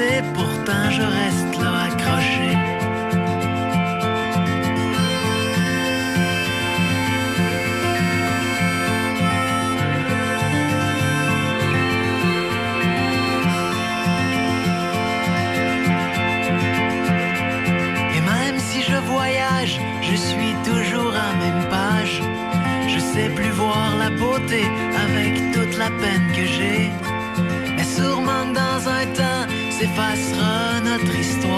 sais, pourtant je reste là accroché. Et même si je voyage, je suis toujours à même page. Je sais plus voir la beauté avec toute la peine que j'ai. Mais sûrement dans un temps s'effacera notre histoire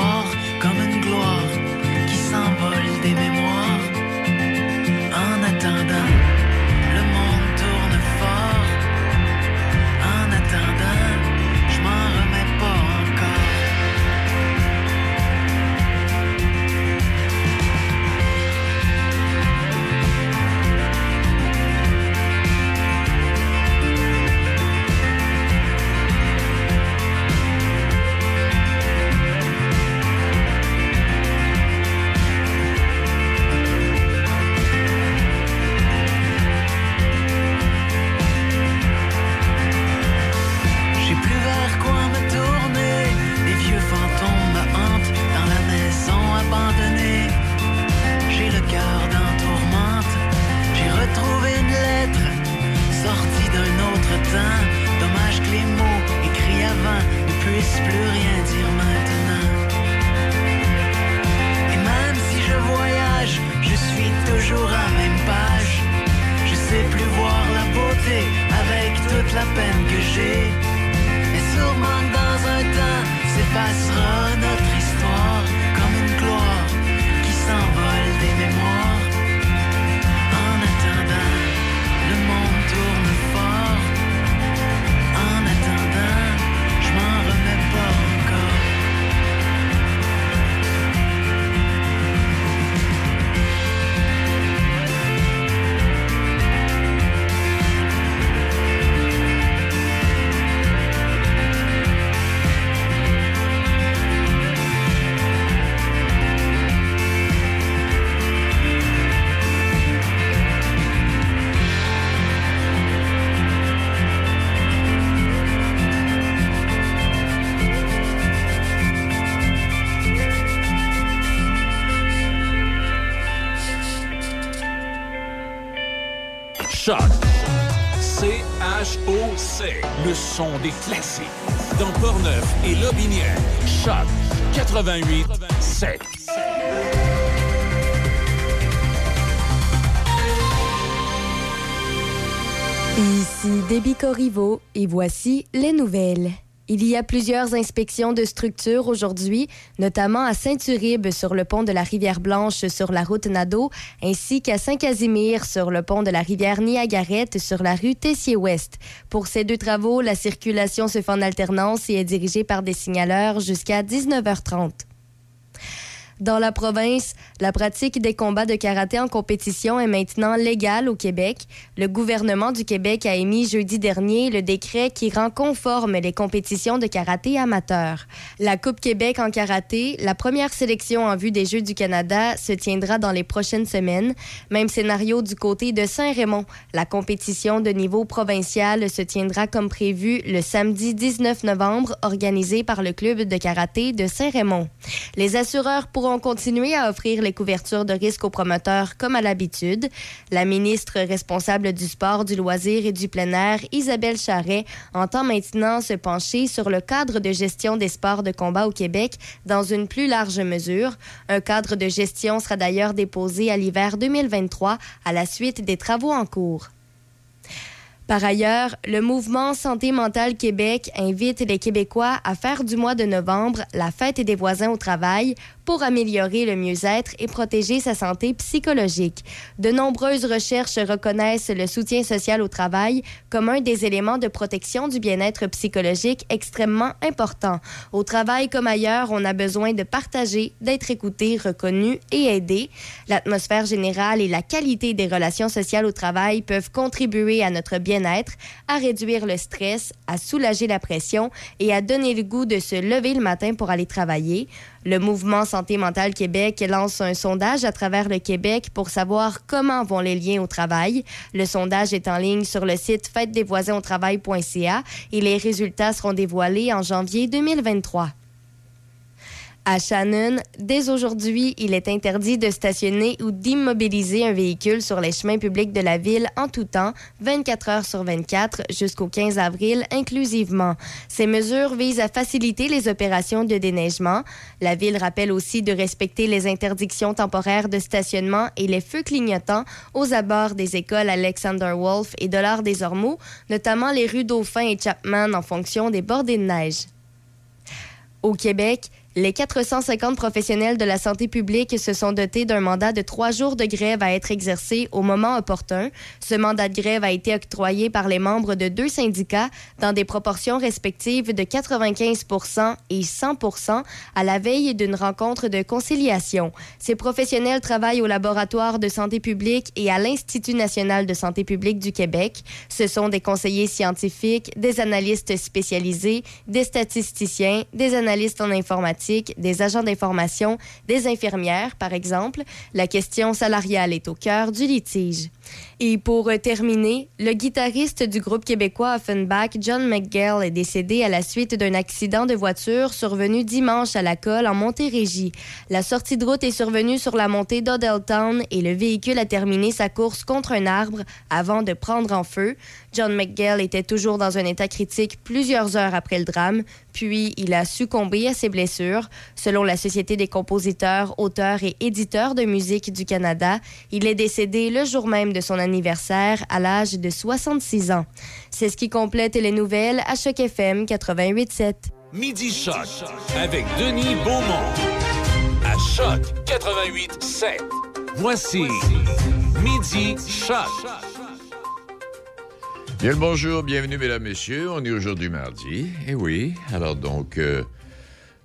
Le son des classiques. Dans Portneuf et Lobinière. Choc 88 7. Ici Déby Corriveau et voici les nouvelles. Il y a plusieurs inspections de structures aujourd'hui, notamment à Saint-Uribe sur le pont de la rivière Blanche sur la route Nadeau, ainsi qu'à Saint-Casimir sur le pont de la rivière Niagarette sur la rue Tessier-Ouest. Pour ces deux travaux, la circulation se fait en alternance et est dirigée par des signaleurs jusqu'à 19h30. Dans la province, la pratique des combats de karaté en compétition est maintenant légale au Québec. Le gouvernement du Québec a émis jeudi dernier le décret qui rend conforme les compétitions de karaté amateurs. La Coupe Québec en karaté, la première sélection en vue des Jeux du Canada, se tiendra dans les prochaines semaines. Même scénario du côté de Saint-Raymond. La compétition de niveau provincial se tiendra comme prévu le samedi 19 novembre, organisée par le club de karaté de Saint-Raymond. Les assureurs pourront continuer à offrir les couvertures de risque aux promoteurs comme à l'habitude. La ministre responsable du sport, du loisir et du plein air, Isabelle Charret, entend maintenant se pencher sur le cadre de gestion des sports de combat au Québec dans une plus large mesure. Un cadre de gestion sera d'ailleurs déposé à l'hiver 2023 à la suite des travaux en cours. Par ailleurs, le mouvement Santé mentale Québec invite les Québécois à faire du mois de novembre la fête des voisins au travail pour améliorer le mieux-être et protéger sa santé psychologique. De nombreuses recherches reconnaissent le soutien social au travail comme un des éléments de protection du bien-être psychologique extrêmement important. Au travail comme ailleurs, on a besoin de partager, d'être écouté, reconnu et aidé. L'atmosphère générale et la qualité des relations sociales au travail peuvent contribuer à notre bien-être, à réduire le stress, à soulager la pression et à donner le goût de se lever le matin pour aller travailler. Le mouvement Santé mentale Québec lance un sondage à travers le Québec pour savoir comment vont les liens au travail. Le sondage est en ligne sur le site fêtedesvoisinautravail.ca et les résultats seront dévoilés en janvier 2023. À Shannon, dès aujourd'hui, il est interdit de stationner ou d'immobiliser un véhicule sur les chemins publics de la ville en tout temps, 24 heures sur 24, jusqu'au 15 avril inclusivement. Ces mesures visent à faciliter les opérations de déneigement. La ville rappelle aussi de respecter les interdictions temporaires de stationnement et les feux clignotants aux abords des écoles Alexander Wolf et Dollard des Ormeaux, notamment les rues Dauphin et Chapman en fonction des bordées de neige. Au Québec, les 450 professionnels de la santé publique se sont dotés d'un mandat de trois jours de grève à être exercé au moment opportun. Ce mandat de grève a été octroyé par les membres de deux syndicats dans des proportions respectives de 95 et 100 à la veille d'une rencontre de conciliation. Ces professionnels travaillent au laboratoire de santé publique et à l'Institut national de santé publique du Québec. Ce sont des conseillers scientifiques, des analystes spécialisés, des statisticiens, des analystes en informatique des agents d'information, des infirmières, par exemple. La question salariale est au cœur du litige. Et pour terminer, le guitariste du groupe québécois Offenbach, John McGill, est décédé à la suite d'un accident de voiture survenu dimanche à la colle en Montérégie. La sortie de route est survenue sur la montée d'Odelltown et le véhicule a terminé sa course contre un arbre avant de prendre en feu. John McGill était toujours dans un état critique plusieurs heures après le drame, puis il a succombé à ses blessures. Selon la Société des compositeurs, auteurs et éditeurs de musique du Canada, il est décédé le jour même de son anniversaire à l'âge de 66 ans. C'est ce qui complète les nouvelles à Choc FM 88.7. Midi Choc avec Denis Beaumont à Choc 88.7. Voici Midi Choc. Bien le bonjour, bienvenue mesdames, messieurs. On est aujourd'hui mardi. Et eh oui, alors donc, euh,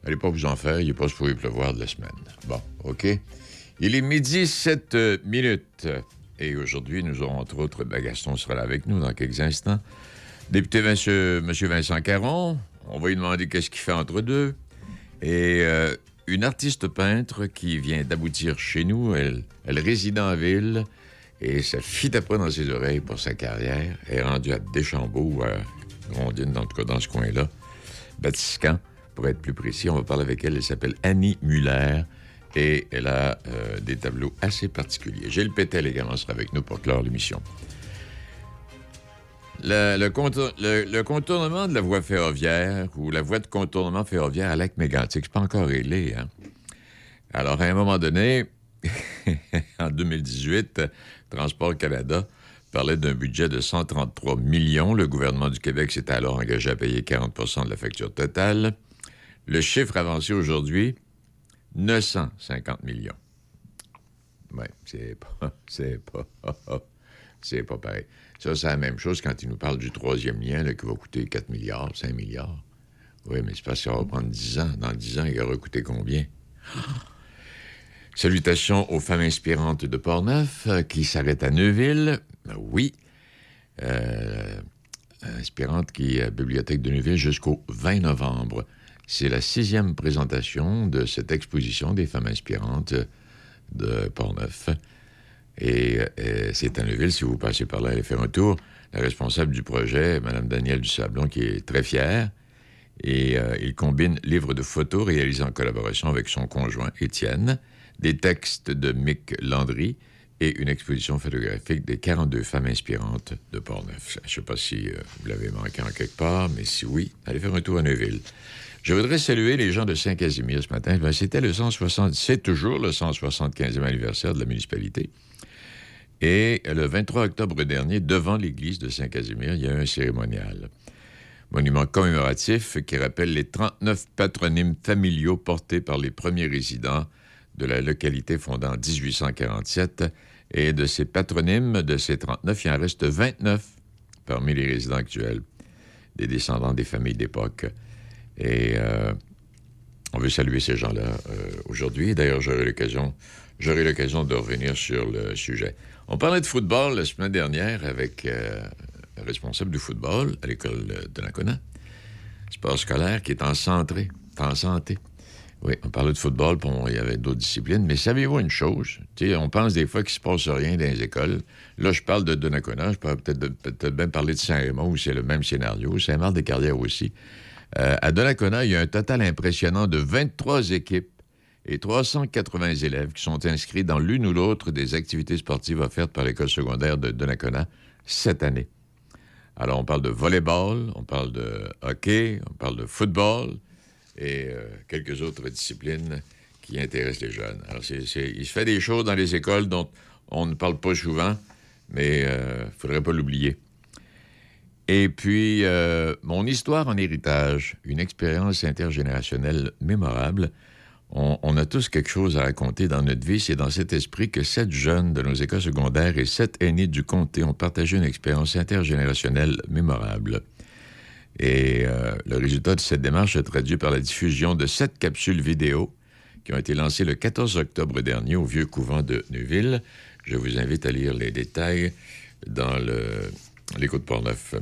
allez pas vous en faire, il n'est pas supposé pleuvoir de la semaine. Bon, OK. Il est midi 7 euh, minutes. Et aujourd'hui, nous aurons entre autres, ben, Gaston sera là avec nous dans quelques instants. Député Monsieur, Vincent Caron, on va lui demander qu'est-ce qu'il fait entre deux. Et euh, une artiste peintre qui vient d'aboutir chez nous, elle, réside en ville et ça fit après dans ses oreilles pour sa carrière. Elle est rendue à Deschambault, à en tout cas dans ce coin-là. Batiscan, pour être plus précis. On va parler avec elle. Elle s'appelle Annie Muller et elle a euh, des tableaux assez particuliers. Gilles Pétel également sera avec nous pour clore l'émission. Le, contournement de la voie ferroviaire ou la voie de contournement ferroviaire à Lac-Mégantic, c'est pas encore réglé. Hein? Alors, à un moment donné, en 2018, Transport Canada parlait d'un budget de 133 millions. Le gouvernement du Québec s'était alors engagé à payer 40% de la facture totale. Le chiffre avancé aujourd'hui, 950 millions. Oui, c'est pas. C'est pas. c'est pas pareil. Ça, c'est la même chose quand il nous parle du troisième lien qui va coûter 4 milliards, 5 milliards. Oui, mais c'est parce que ça va prendre 10 ans. Dans 10 ans, il aura coûté combien? Salutations aux femmes inspirantes de Portneuf euh, qui s'arrêtent à Neuville. Oui. Euh, inspirante qui est à Bibliothèque de Neuville jusqu'au 20 novembre. C'est la sixième présentation de cette exposition des femmes inspirantes de Portneuf. Et euh, c'est à Neuville, si vous passez par là, allez faire un tour. La responsable du projet, Mme Danielle Dusablon, qui est très fière. Et euh, il combine livres de photos réalisés en collaboration avec son conjoint, Étienne, des textes de Mick Landry et une exposition photographique des 42 femmes inspirantes de Portneuf. Je ne sais pas si euh, vous l'avez manqué en quelque part, mais si oui, allez faire un tour à Neuville. Je voudrais saluer les gens de Saint-Casimir ce matin. Ben, c'était le 160, c'est toujours le 175e anniversaire de la municipalité. Et le 23 octobre dernier, devant l'église de Saint-Casimir, il y a eu un cérémonial. Monument commémoratif qui rappelle les 39 patronymes familiaux portés par les premiers résidents de la localité fondée en 1847. Et de ces patronymes, de ces 39, il en reste 29 parmi les résidents actuels, des descendants des familles d'époque. Et euh, on veut saluer ces gens-là euh, aujourd'hui. D'ailleurs, j'aurai l'occasion, j'aurai l'occasion de revenir sur le sujet. On parlait de football la semaine dernière avec euh, le responsable du football à l'école de sport scolaire, qui est en santé, en santé. Oui, on parlait de football, puis il y avait d'autres disciplines. Mais savez-vous une chose? on pense des fois qu'il ne se passe rien dans les écoles. Là, je parle de Donnacona, je peux peut-être peut bien parler de Saint-Raymond, où c'est le même scénario. Saint-Marc-des-Carrières aussi. Euh, à Donnacona, il y a un total impressionnant de 23 équipes et 380 élèves qui sont inscrits dans l'une ou l'autre des activités sportives offertes par l'école secondaire de Donnacona cette année. Alors, on parle de volleyball, on parle de hockey, on parle de football et euh, quelques autres disciplines qui intéressent les jeunes. Alors, il se fait des choses dans les écoles dont on ne parle pas souvent, mais il euh, ne faudrait pas l'oublier. Et puis, euh, mon histoire en héritage, une expérience intergénérationnelle mémorable. On, a tous quelque chose à raconter dans notre vie. C'est dans cet esprit que sept jeunes de nos écoles secondaires et sept aînés du comté ont partagé une expérience intergénérationnelle mémorable. Et euh, le résultat de cette démarche est traduit par la diffusion de sept capsules vidéo qui ont été lancées le 14 octobre dernier au vieux couvent de Neuville. Je vous invite à lire les détails dans l'écoute Port-Neuf.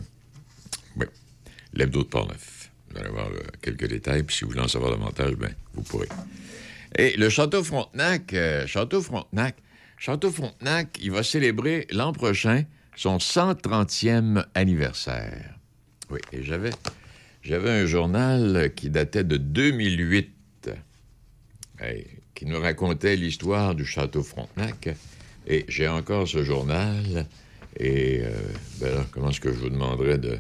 L'hebdo de Port-Neuf. Vous allez avoir euh, quelques détails, puis si vous voulez en savoir davantage, ben, vous pourrez. Et le Château Frontenac, euh, Château Frontenac, Château Frontenac, il va célébrer l'an prochain son 130e anniversaire. Oui, et j'avais, j'avais un journal qui datait de 2008, qui nous racontait l'histoire du Château Frontenac. Et j'ai encore ce journal. Et euh, ben comment est-ce que je vous demanderais de,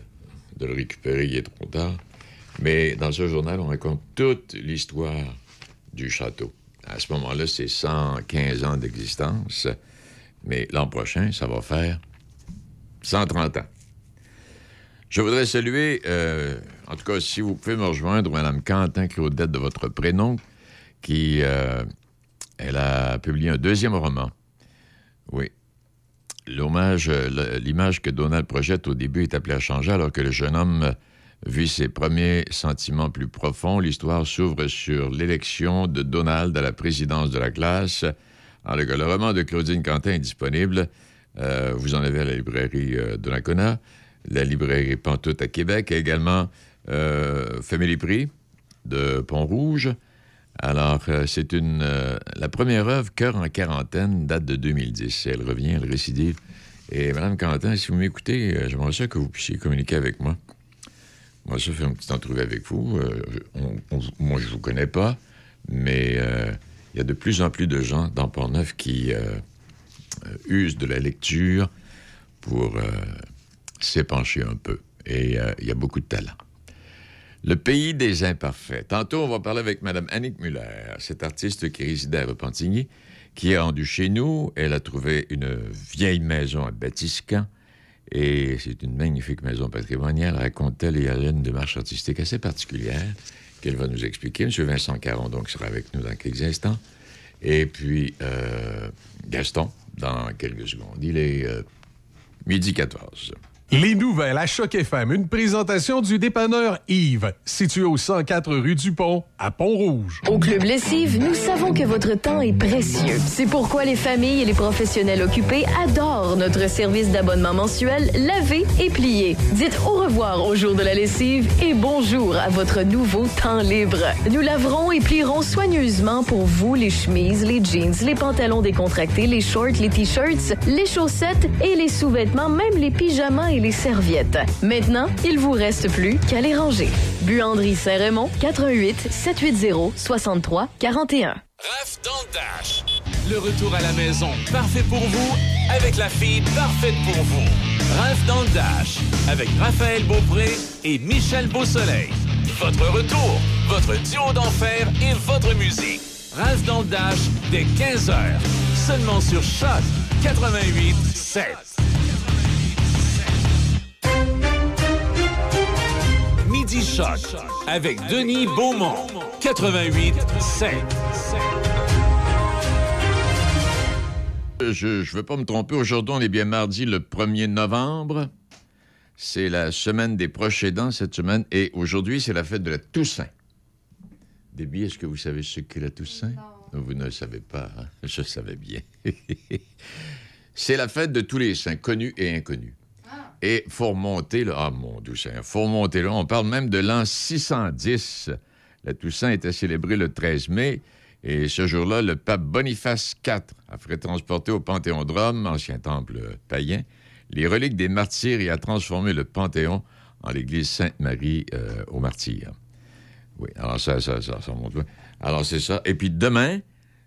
le récupérer? Il est trop tard. Mais dans ce journal, on raconte toute l'histoire du château. À ce moment-là, c'est 115 ans d'existence. Mais l'an prochain, ça va faire 130 ans. Je voudrais saluer, euh, en tout cas, si vous pouvez me rejoindre, Mme Quentin Claudette de votre prénom, qui euh, elle a publié un deuxième roman oui. L'hommage, euh, l'image que Donald projette au début est appelée à changer alors que le jeune homme vit ses premiers sentiments plus profonds. L'histoire s'ouvre sur l'élection de Donald à la présidence de la classe. Alors, le roman de Claudine Quentin est disponible. Euh, vous en avez à la librairie euh, de la librairie Pantoute à Québec, et également Family Prix de Pont-Rouge. Alors, euh, c'est une. Euh, la première œuvre, Cœur en quarantaine, date de 2010. Elle revient, elle récidive. Et Mme Quentin, si vous m'écoutez, euh, j'aimerais ça que vous puissiez communiquer avec moi. Moi, ça fait une petite entrevue avec vous. moi, je ne vous connais pas, mais il y a de plus en plus de gens dans Port-Neuf qui usent de la lecture pour s'épancher un peu. Et il y a beaucoup de talent. Le pays des imparfaits. Tantôt, on va parler avec Mme Annick Muller, cette artiste qui résidait à Repentigny, qui est rendue chez nous. Elle a trouvé une vieille maison à Batiscan. Et c'est une magnifique maison patrimoniale. Raconte-t-elle et a une démarche artistique assez particulière qu'elle va nous expliquer. M. Vincent Caron, donc, sera avec nous dans quelques instants. Et puis, euh, Gaston, dans quelques secondes. Il est euh, midi 14. Les nouvelles à Choc FM, une présentation du dépanneur Yves, situé au 104 rue du Pont, à Pont-Rouge. Au Club Lessive, nous savons que votre temps est précieux. C'est pourquoi les familles et les professionnels occupés adorent notre service d'abonnement mensuel lavé et plié. Dites au revoir au jour de la lessive et bonjour à votre nouveau temps libre. Nous laverons et plierons soigneusement pour vous les chemises, les jeans, les pantalons décontractés, les shorts, les t-shirts, les chaussettes et les sous-vêtements, même les pyjamas les serviettes. Maintenant, il vous reste plus qu'à les ranger. Buanderie Saint-Raymond, 88 780 63 41. Raph dans le Dash. Le retour à la maison, parfait pour vous, avec la fille parfaite pour vous. Raph dans le Dash, avec Raphaël Beaupré et Michel Beausoleil. Votre retour, votre duo d'enfer et votre musique. Raph dans le Dash, dès 15h. Seulement sur Choc 88 7. Midi Choc avec Denis Beaumont, 88 5. Je ne veux pas me tromper. Aujourd'hui, on est bien mardi le 1er novembre. C'est la semaine des proches aidants cette semaine. Et aujourd'hui, c'est la fête de la Toussaint. Déby, est-ce que vous savez ce qu'est la Toussaint? Non. Vous ne le savez pas. Hein? Je savais bien. c'est la fête de tous les saints, connus et inconnus. Et faut remonter, là, ah mon Dieu faut remonter là. On parle même de l'an 610. La Toussaint était célébrée le 13 mai. Et ce jour-là, le pape Boniface IV a fait transporter au Panthéon de Rome, ancien temple païen, les reliques des martyrs et a transformé le Panthéon en l'église Sainte-Marie euh, au Martyr. Oui, alors ça, ça, ça, ça monte. Alors c'est ça. Et puis demain,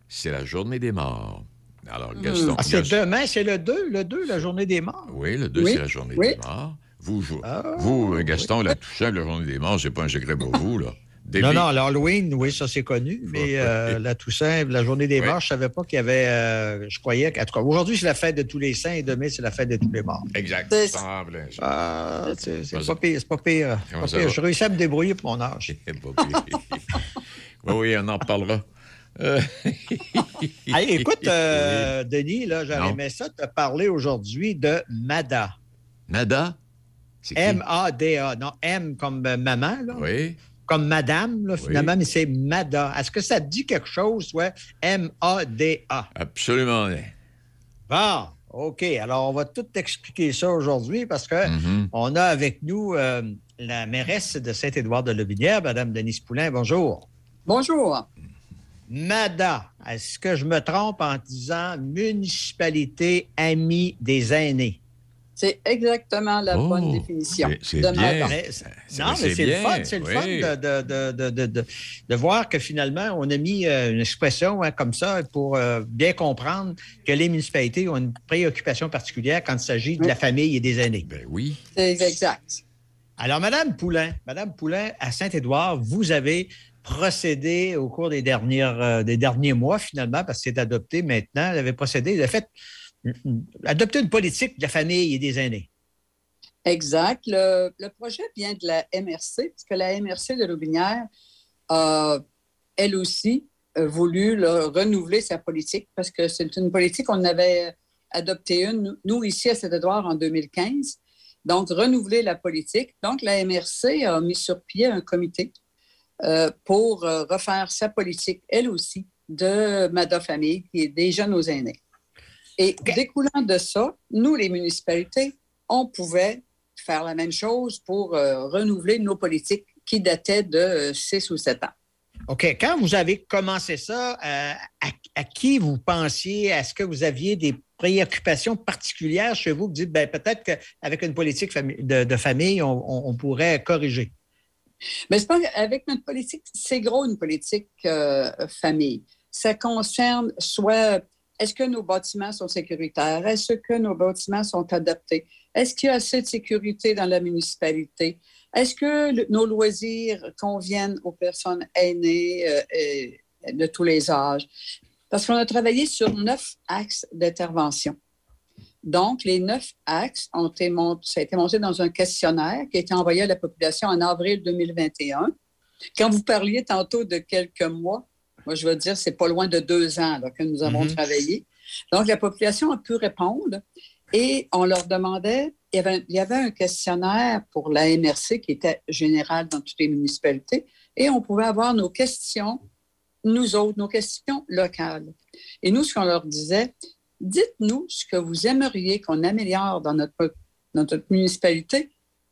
c'est la journée des morts. Alors, Gaston. Ah, c'est Gaston- demain, c'est le 2, le 2, la journée des morts. Oui, le 2, Oui, c'est la journée oui. des morts. Vous, vous, Ah, vous, Gaston, la Toussaint, la journée des morts, c'est pas un secret pour vous, là. Non, non, l'Halloween, oui, ça c'est connu, mais euh, la Toussaint, la journée des Oui. morts, je savais pas qu'il y avait, euh, je croyais qu'en tout cas, aujourd'hui c'est la fête de tous les saints et demain c'est la fête de tous les morts. Exact. C'est- Ah, pas ça- pire, c'est pas pire. c'est pas pire. Je réussis à me débrouiller pour mon âge. C'est pas pire. oui, oui, on en reparlera. Euh, Ah, écoute, euh, Denis, là, j'aurais aimé ça te parler aujourd'hui de MADA. Qui? M-A-D-A. Non, M comme maman, là, Oui. comme madame, là, finalement, mais c'est MADA. Est-ce que ça te dit quelque chose, ouais? M-A-D-A. Absolument. Bon, OK. Alors, on va tout expliquer ça aujourd'hui parce que Mhm. on a avec nous euh, la mairesse de Saint-Édouard de Lobinière, Mme Denise Poulain. Bonjour. Bonjour. MADA, est-ce que je me trompe en disant municipalité amie des aînés? C'est exactement la Oh, bonne définition. c'est- c'est de bien. Madame. Mais- c'est- non, c'est mais c'est le fun, c'est le oui. fun de, de- de- de- de- de- de voir que finalement, on a mis euh, une expression hein, comme ça pour euh, bien comprendre que les municipalités ont une préoccupation particulière quand il s'agit de Oui. la famille et des aînés. Ben oui. C'est exact. Alors, Madame Poulain, Madame Poulain, à Saint-Édouard, vous avez procédé au cours des, dernières, euh, des derniers mois, finalement, parce que c'est adopté maintenant, vous avez procédé, vous avez fait mm, mm, adopter une politique de la famille et des aînés. Exact. Le, projet vient de la MRC, parce que la MRC de Lobinière a, elle aussi, euh, voulu renouveler sa politique, parce que c'est une politique qu'on avait adoptée une, nous- ici à Saint-Édouard, en 2015. Donc, renouveler la politique. Donc, la MRC a mis sur pied un comité pour euh, refaire sa politique, elle aussi, de Mada Famille, qui est des jeunes aux aînés. Et découlant de ça, nous, les municipalités, on pouvait faire la même chose pour euh, renouveler nos politiques qui dataient de 6 ou 7 ans. OK. Quand vous avez commencé ça, euh, à, à qui vous pensiez? Est-ce que vous aviez des préoccupations particulières chez vous? Vous dites, ben, peut-être qu'avec une politique de, de famille, on, on- on pourrait corriger. Mais c'est pas avec notre politique, c'est gros une politique euh, famille. Ça concerne soit est-ce que nos bâtiments sont sécuritaires? Est-ce que nos bâtiments sont adaptés? Est-ce qu'il y a assez de sécurité dans la municipalité? Est-ce que nos loisirs conviennent aux personnes aînées euh, et de tous les âges? Parce qu'on a travaillé sur neuf axes d'intervention. Donc, les neuf axes ont été montés, ça a été monté dans un questionnaire qui a été envoyé à la population en avril 2021. Quand vous parliez tantôt de quelques mois, moi, je veux dire, c'est pas loin de deux ans là, que nous avons Mhm. travaillé. Donc, la population a pu répondre et on leur demandait, il y avait, il y avait un questionnaire pour la MRC qui était général dans toutes les municipalités et on pouvait avoir nos questions, nous autres, nos questions locales. Et nous, ce qu'on leur disait, dites-nous ce que vous aimeriez qu'on améliore dans notre, municipalité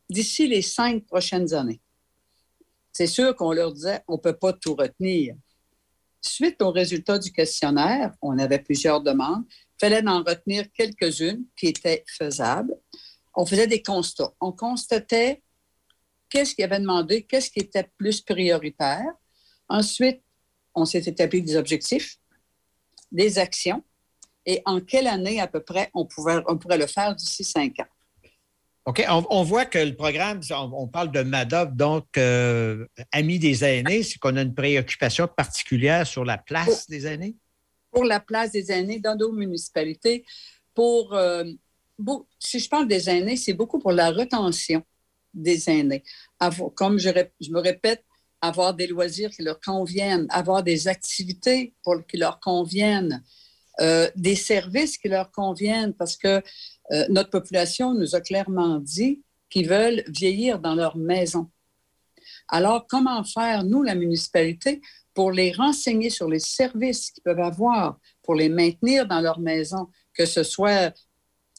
d'ici les cinq prochaines années. C'est sûr qu'on leur disait, on ne peut pas tout retenir. Suite aux résultats du questionnaire, on avait plusieurs demandes. Il fallait en retenir quelques-unes qui étaient faisables. On faisait des constats. On constatait qu'est-ce qu'il avait demandé, qu'est-ce qui était plus prioritaire. Ensuite, on s'est établi des objectifs, des actions et en quelle année à peu près on, pouvait, on pourrait le faire d'ici cinq ans? OK. On, on voit que le programme, on, on parle de MADOC, donc euh, Amis des aînés, c'est qu'on a une préoccupation particulière sur la place des aînés? Pour la place des aînés dans nos municipalités, pour, euh, beau- si je parle des aînés, c'est beaucoup pour la retention des aînés. Avoir- comme je, je me répète, avoir des loisirs qui leur conviennent, avoir des activités pour, qui leur conviennent, euh, des services qui leur conviennent, parce que euh, notre population nous a clairement dit qu'ils veulent vieillir dans leur maison. Alors, comment faire, nous, la municipalité, pour les renseigner sur les services qu'ils peuvent avoir, pour les maintenir dans leur maison, que ce soit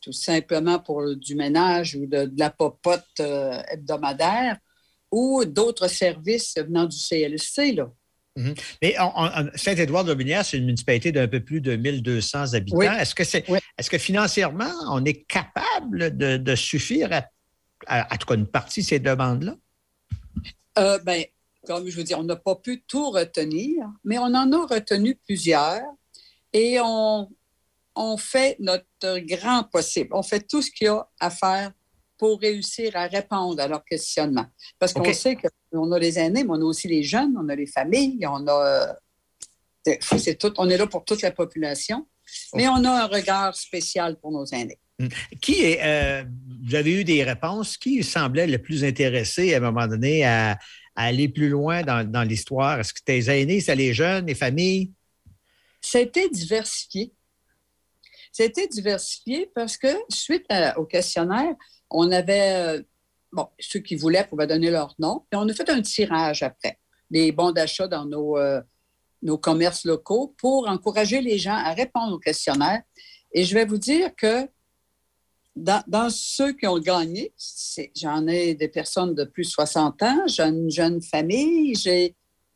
tout simplement pour du ménage ou de, la popote euh, hebdomadaire ou d'autres services venant du CLC, là? Mais on- on- Saint-Édouard-de-Binière, c'est une municipalité d'un peu plus de 1200 habitants. Oui. Est-ce que, c'est, Oui. est-ce que financièrement, on est capable de, de suffire à, en tout cas une partie de ces demandes-là? Euh, ben, comme je vous dis, on n'a pas pu tout retenir, mais on en a retenu plusieurs et on, on fait notre grand possible. On fait tout ce qu'il y a à faire pour réussir à répondre à leurs questionnements. Parce qu'on sait qu'on a les aînés, mais on a aussi les jeunes, on a les familles, on a. C'est tout, on est là pour toute la population, mais on a un regard spécial pour nos aînés. Hmm. Qui est, euh, vous avez eu des réponses, qui semblait le plus intéressé à un moment donné à, aller plus loin dans, l'histoire? Est-ce que tes aînés, c'est les jeunes, les familles? C'était diversifié. C'était diversifié parce que suite au questionnaire, on avait, euh, bon, ceux qui voulaient pouvaient donner leur nom, et on a fait un tirage après, des bons d'achat dans nos, euh, nos commerces locaux pour encourager les gens à répondre au questionnaire. Et je vais vous dire que dans, ceux qui ont gagné, j'en ai des personnes de plus de 60 ans, j'ai une jeune famille,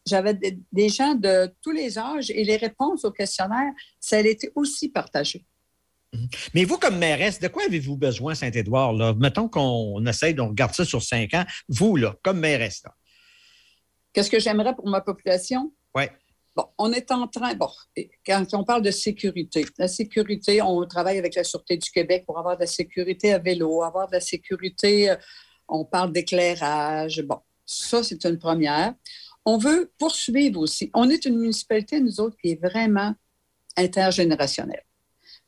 j'avais des, gens de tous les âges et les réponses au questionnaire, ça a été aussi partagé. Mhm. Mais vous, comme mairesse, de quoi avez-vous besoin, Saint-Édouard? Mettons qu'on essaye, on regarde ça sur cinq ans. Vous, là, comme mairesse. Qu'est-ce que j'aimerais pour ma population? Oui. Bon, on est en train, bon, quand on parle de sécurité, la sécurité, on travaille avec la Sûreté du Québec pour avoir de la sécurité à vélo, avoir de la sécurité, euh, on parle d'éclairage. Bon, ça, c'est une première. On veut poursuivre aussi. On est une municipalité, nous autres, qui est vraiment intergénérationnelle.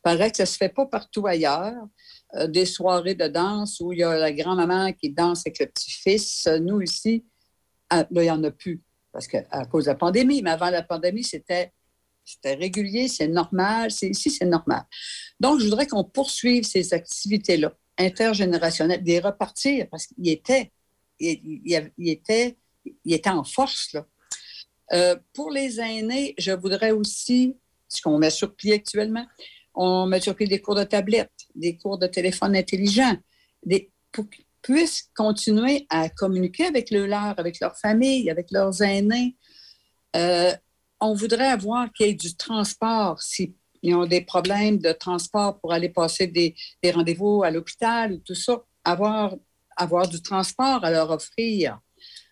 Paraît que ça se fait pas partout ailleurs. Euh, des soirées de danse où il y a la grand-maman qui danse avec le petit-fils. Nous, ici, ah, là, il n'y en a plus parce qu'à cause de la pandémie, mais avant la pandémie, c'était régulier, c'est normal. Ici, c'est normal. Donc, je voudrais qu'on poursuive ces activités-là, intergénérationnelles, des repartir, parce qu'il était, il, était, il était en force. Là. Euh, pour les aînés, je voudrais aussi, ce qu'on met sur pied actuellement, on sur pied des cours de tablette, des cours de téléphone intelligent, pour, puissent continuer à communiquer avec le leur, avec leur famille, avec leurs aînés. Euh, on voudrait avoir qu'il y ait du transport. S'ils ont des problèmes de transport pour aller passer des, rendez-vous à l'hôpital ou tout ça, avoir, avoir du transport à leur offrir,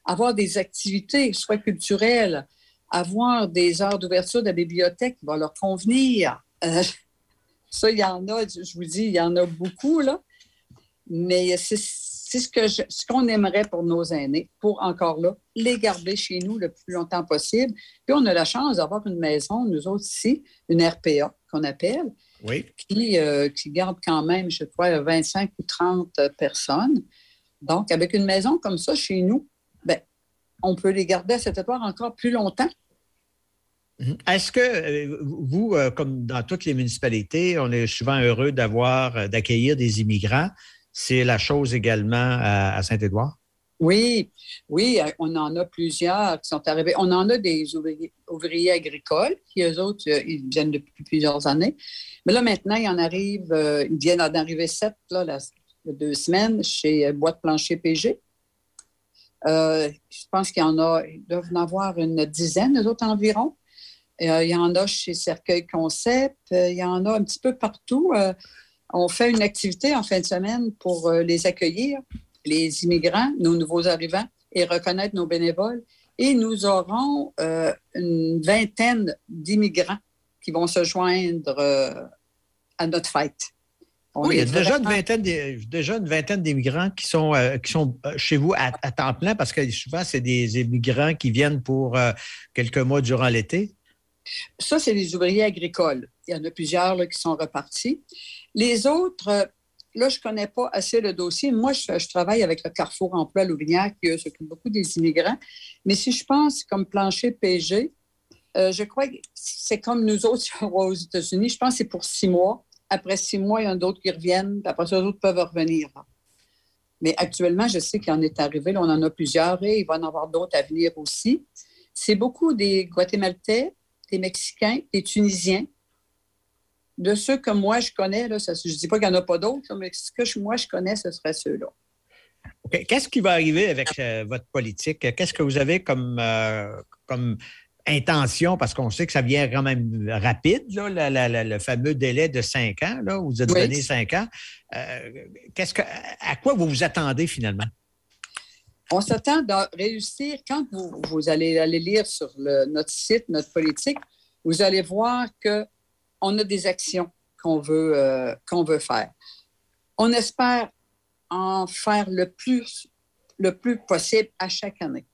avoir des activités, soit culturelles, avoir des heures d'ouverture de la bibliothèque qui vont leur convenir. Euh, ça, il y en a, je vous dis, il y en a beaucoup, là. Mais c'est ce que ce qu'on aimerait pour nos aînés, pour encore là, les garder chez nous le plus longtemps possible. Puis on a la chance d'avoir une maison, nous autres ici, une RPA qu'on appelle, qui, euh, qui garde quand même, je crois, 25 ou 30 personnes. Donc, avec une maison comme ça chez nous, ben, on peut les garder à cet époque encore plus longtemps. Mhm. Est-ce que euh, vous, euh, comme dans toutes les municipalités, on est souvent heureux d'avoir, d'accueillir des immigrants? C'est la chose également à, Saint-Édouard? Oui, oui, on en a plusieurs qui sont arrivés. On en a des ouvriers, agricoles qui, eux autres, euh, ils viennent depuis plusieurs années. Mais là, maintenant, il en arrive, euh, ils viennent d'en arriver sept, là, la, deux semaines, chez euh, Boîte Plancher PG. je pense qu'il y en a, ils doivent en avoir une dizaine, eux autres environ. Il y en a chez Cercueil Concept, il y en a un petit peu partout on fait une activité en fin de semaine pour euh, les accueillir, les immigrants, nos nouveaux arrivants, et reconnaître nos bénévoles. Et nous aurons euh, une vingtaine d'immigrants qui vont se joindre euh, à notre fête. oui, il y a déjà une, vingtaine déjà une vingtaine d'immigrants qui sont, qui sont chez vous à, temps plein parce que souvent, c'est des immigrants qui viennent pour quelques mois durant l'été. Ça, c'est les ouvriers agricoles. Il y en a plusieurs qui sont repartis. Les autres, euh, là, je ne connais pas assez le dossier. Moi, je, travaille avec le Carrefour Emploi Louvinière qui s'occupe beaucoup des immigrants. Mais si je pense comme plancher PG, euh, je crois que c'est comme nous autres aux États-Unis. Je pense que c'est pour six mois. Après six mois, il y en a d'autres qui reviennent. Après ça, d'autres peuvent revenir. Mais actuellement, je sais qu'il en est arrivé. on en a plusieurs et il va en avoir d'autres à venir aussi. C'est beaucoup des Guatémaltais, des Mexicains, des Tunisiens, de ceux que moi je connais, là, je ne dis pas qu'il n'y en a pas d'autres, mais ce que moi je connais, ce serait ceux-là. Qu'est-ce qui va arriver avec euh, votre politique? Qu'est-ce que vous avez comme, euh, comme intention, parce qu'on sait que ça vient quand même rapide, là, le fameux délai de cinq ans, là, où vous êtes donné cinq ans. Euh, qu'est-ce que, à quoi vous vous attendez finalement? On s'attend à réussir, quand vous, allez lire sur notre site, notre politique, vous allez voir qu'on a des actions qu'on veut, euh, veut faire. On espère en faire le plus, le plus possible à chaque année.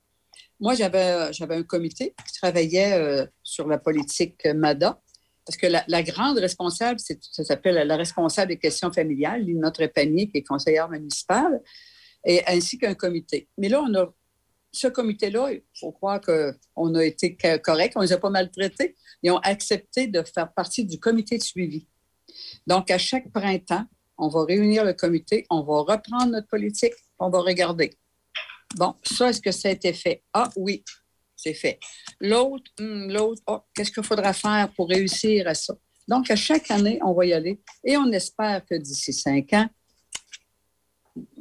Moi, j'avais, un comité qui travaillait euh, sur la politique MADA, parce que la, grande responsable, ça s'appelle la responsable des questions familiales, notre panier, qui est conseillère municipale, et ainsi qu'un comité. Mais là, on a ce comité-là, il faut croire qu'on a été correct, on les a pas maltraités. Ils ont accepté de faire partie du comité de suivi. Donc, à chaque printemps, on va réunir le comité, on va reprendre notre politique, on va regarder. Bon, ça, est-ce que ça a été fait? Ah oui, c'est fait. L'autre, hmm, l'autre, oh, qu'est-ce qu'il faudra faire pour réussir à ça? Donc, à chaque année, on va y aller et on espère que d'ici cinq ans,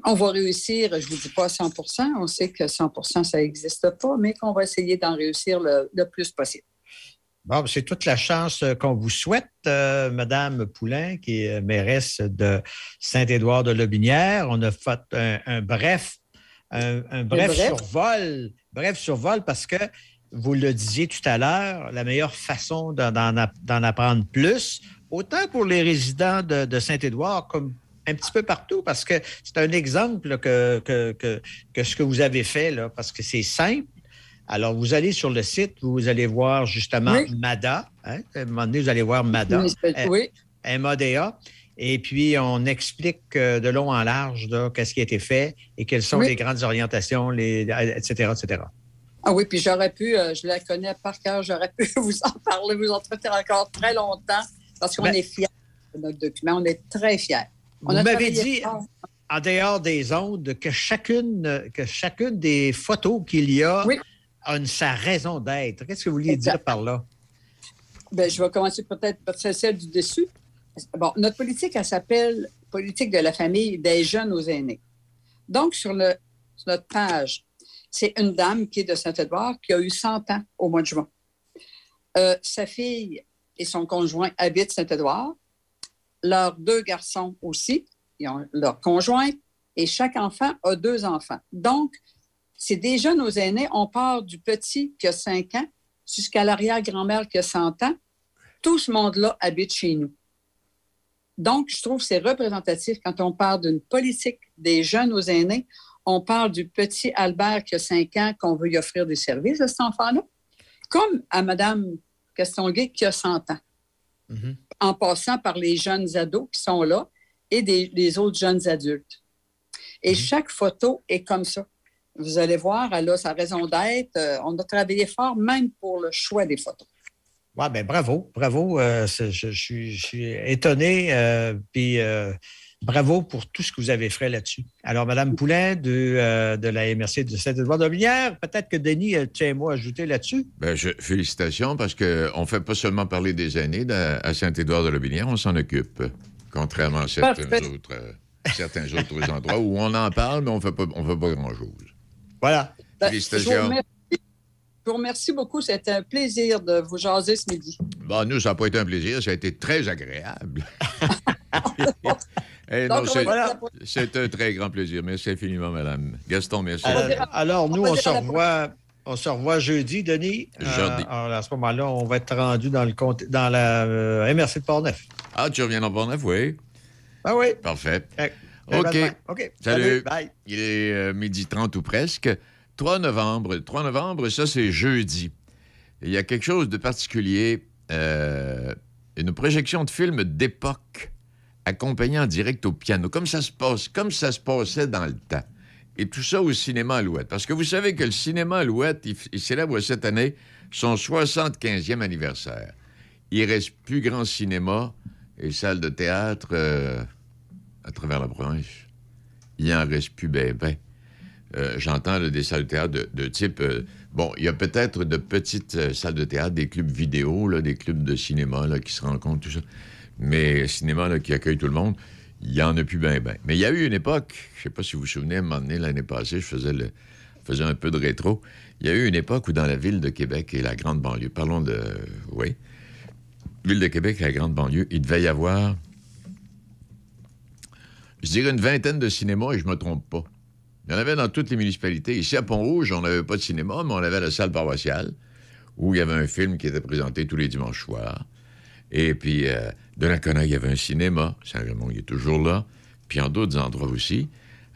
on va réussir, je ne vous dis pas à 100% on sait que 100% ça n'existe pas, mais qu'on va essayer d'en réussir le, plus possible. Bon, c'est toute la chance euh, qu'on vous souhaite, euh, Madame Poulain, qui est mairesse de Saint-Édouard de Lobinière. On a fait un, bref, un, bref, survol, bref survol parce que vous le disiez tout à l'heure, la meilleure façon d'en apprendre plus, autant pour les résidents de, de Saint-Édouard comme un petit peu partout parce que c'est un exemple que, que, ce que vous avez fait, là, parce que c'est simple. Alors, vous allez sur le site, vous allez voir justement MADA. Hein, à un moment donné, vous allez voir MADA. Oui. MADA. Et puis, on explique euh, de long en large qu'est-ce qui a été fait et quelles sont les grandes orientations, les, etc., etc. Ah oui, puis j'aurais pu, euh, je la connais par cœur, j'aurais pu vous en parler, vous entretenir encore très longtemps parce qu'on ben est fiers de notre document. On est très fiers. Vous m'avez dit, en dehors des ondes, que chacune, que chacune des photos qu'il y a a une, sa raison d'être. Qu'est-ce que vous vouliez dire par là? Bien, je vais commencer peut-être par celle du dessus. Bon, notre politique, elle s'appelle Politique de la famille des jeunes aux aînés. Donc, sur, le, notre page, c'est une dame qui est de Saint-Édouard qui a eu 100 ans au mois de juin. Euh, sa fille et son conjoint habitent Saint-Édouard leurs deux garçons aussi, leur conjoint, et chaque enfant a deux enfants. Donc, c'est déjà nos aînés. On part du petit qui a 5 ans jusqu'à l'arrière-grand-mère qui a 100 ans. Tout ce monde-là habite chez nous. Donc, je trouve que c'est représentatif quand on parle d'une politique des jeunes aux aînés. On parle du petit Albert qui a 5 ans qu'on veut lui offrir des services à cet enfant-là, comme à Mme Castonguay qui a 100 ans. Mm-hmm en passant par les jeunes ados qui sont là et des, autres jeunes adultes. Et mhm. chaque photo est comme ça. Vous allez voir, elle a sa raison d'être. Euh, on a travaillé fort même pour le choix des photos. Oui, bien bravo, bravo. Euh, je, suis, étonné. Euh, puis bravo pour tout ce que vous avez fait là-dessus. Alors, Mme Poulain de, de la MRC de Saint-Édouard de peut-être que Denis, tiens moi ajouter là-dessus. Bien, félicitations parce qu'on ne fait pas seulement parler des aînés à Saint-Édouard de Lobinière, on s'en occupe. Contrairement à certains autres, certains autres endroits où on en parle, mais on ne fait pas, grand-chose. Voilà. Ben, félicitations. Je vous remercie beaucoup. C'était un plaisir de vous jaser ce midi. Bon, nous, ça n'a pas été un plaisir. Ça a été très agréable. Eh c'est un très grand plaisir. Merci infiniment, madame. Gaston, merci. Euh, alors, nous, on se revoit. On se revoit jeudi, Denis. Euh, jeudi. à ce moment-là, on va être rendu dans, le dans la euh, MRC de Port-Neuf. Ah, tu reviens dans Port-Neuf, oui. Ah oui. Parfait. Eh, OK. OK. Salut. Bye. Il est midi 30 ou presque. 3 novembre. 3 novembre, ça, c'est jeudi. il y a quelque chose de particulier. une projection de film d'époque accompagné en direct au piano, comme ça se passe, comme ça se passait dans le temps. Et tout ça au cinéma Alouette. Parce que vous savez que le cinéma Alouette, il, célèbre cette année son 75e anniversaire. Il reste plus grand cinéma et salle de théâtre euh, à travers la province. Il en reste plus ben ben. Euh, j'entends des salles de théâtre de, type... Euh, bon, il y a peut-être de petites salles de théâtre, des clubs vidéo, des clubs de cinéma qui se rencontrent, tout ça. Mais cinéma qui accueille tout le monde, il y en a plus bien, bien. Mais il y a eu une époque, je ne sais pas si vous vous souvenez, à un moment donné, l'année passée, je faisais, le, faisais un peu de rétro. Il y a eu une époque où dans la ville de Québec et la grande banlieue, parlons de... Oui. Ville de Québec et la grande banlieue, il devait y avoir, je dirais une vingtaine de cinémas et je me trompe pas. Il y en avait dans toutes les municipalités. Ici, à Pont-Rouge, on n'avait pas de cinéma, mais on avait la salle paroissiale où il y avait un film qui était présenté tous les dimanches soirs. Et puis, euh, de la Connaille, il y avait un cinéma. Saint-Raymond, il est toujours là. Puis en d'autres endroits aussi.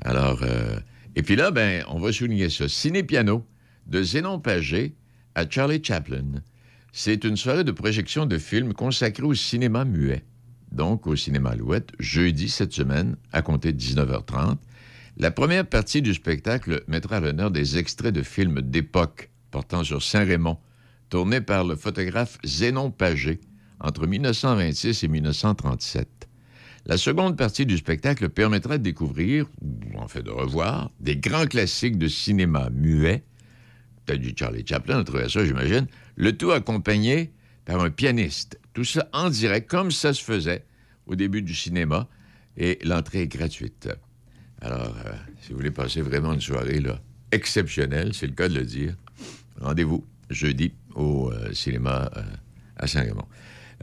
Alors, euh, et puis là, ben, on va souligner ça. Ciné-piano de Zénon Pagé à Charlie Chaplin. C'est une soirée de projection de films consacrée au cinéma muet. Donc, au cinéma Alouette, jeudi cette semaine, à compter de 19h30. La première partie du spectacle mettra à l'honneur des extraits de films d'époque portant sur Saint-Raymond, tournés par le photographe Zénon Pagé entre 1926 et 1937. La seconde partie du spectacle permettra de découvrir, ou en fait de revoir, des grands classiques de cinéma muet, peut-être du Charlie Chaplin, on trouvait ça, j'imagine, le tout accompagné par un pianiste. Tout ça en direct, comme ça se faisait au début du cinéma, et l'entrée est gratuite. Alors, euh, si vous voulez passer vraiment une soirée là, exceptionnelle, c'est le cas de le dire, rendez-vous jeudi au euh, cinéma euh, à Saint-Raymond.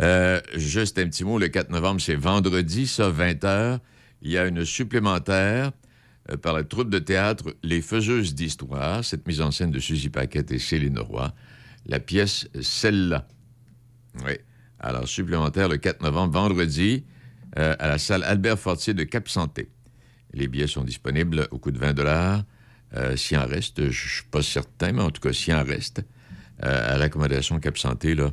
Euh, juste un petit mot, le 4 novembre, c'est vendredi, ça, 20h. Il y a une supplémentaire euh, par la troupe de théâtre Les Faiseuses d'Histoire, cette mise en scène de Suzy Paquette et Céline Roy. La pièce Celle-là. Oui. Alors, supplémentaire le 4 novembre, vendredi, euh, à la salle Albert Fortier de Cap-Santé. Les billets sont disponibles au coût de 20 dollars. s'il en reste, je ne suis pas certain, mais en tout cas, s'il en reste, à l'accommodation Cap-Santé, là,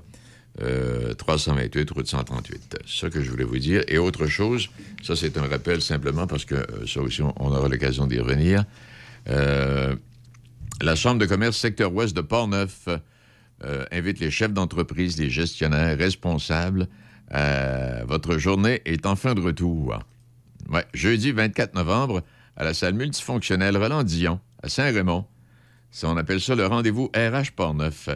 euh, 328, route 138. C'est que je voulais vous dire. Et autre chose, ça c'est un rappel simplement parce que euh, ça aussi, on, aura l'occasion d'y revenir. Euh, la Chambre de commerce secteur ouest de Portneuf euh, invite les chefs d'entreprise, les gestionnaires responsables. Euh, votre journée est enfin de retour. Ouais, jeudi 24 novembre, à la salle multifonctionnelle Roland Dion, à Saint-Raymond. On appelle ça le rendez-vous RH Portneuf.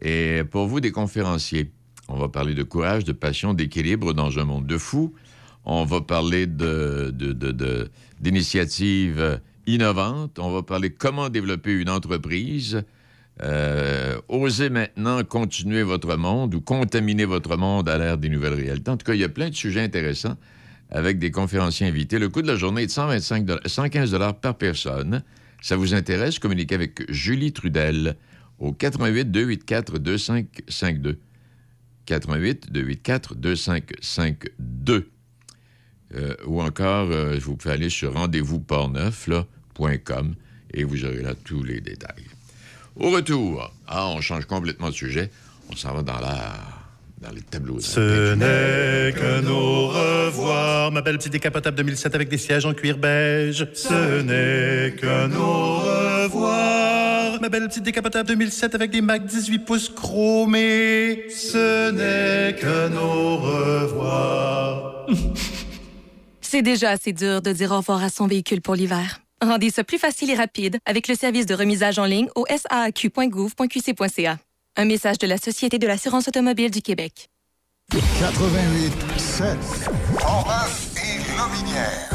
Et pour vous, des conférenciers, on va parler de courage, de passion, d'équilibre dans un monde de fous. On va parler d'initiatives innovantes. On va parler comment développer une entreprise. Euh, osez maintenant continuer votre monde ou contaminer votre monde à l'ère des nouvelles réalités. En tout cas, il y a plein de sujets intéressants avec des conférenciers invités. Le coût de la journée est de 125 115 dollars par personne. Ça vous intéresse? Communiquez avec Julie Trudel au 88 284 2552. 88 284 2552. Euh, ou encore, euh, vous pouvez aller sur rendez-vous-portneuf.com et vous aurez là tous les détails. Au retour, ah, on change complètement de sujet. On s'en va dans la, dans les tableaux. Ce n'est qu'un au revoir, ma belle petite décapotable 2007 avec des sièges en cuir beige. Ce n'est qu'un au revoir, ma belle petite décapotable 2007 avec des Mac 18 pouces chromés. Ce n'est qu'un au revoir. C'est déjà assez dur de dire au revoir à son véhicule pour l'hiver. Rendez ça plus facile et rapide avec le service de remisage en ligne au saaq.gouv.qc.ca. Un message de la Société de l'assurance automobile du Québec. 88 7. Portneuf et Lobinière.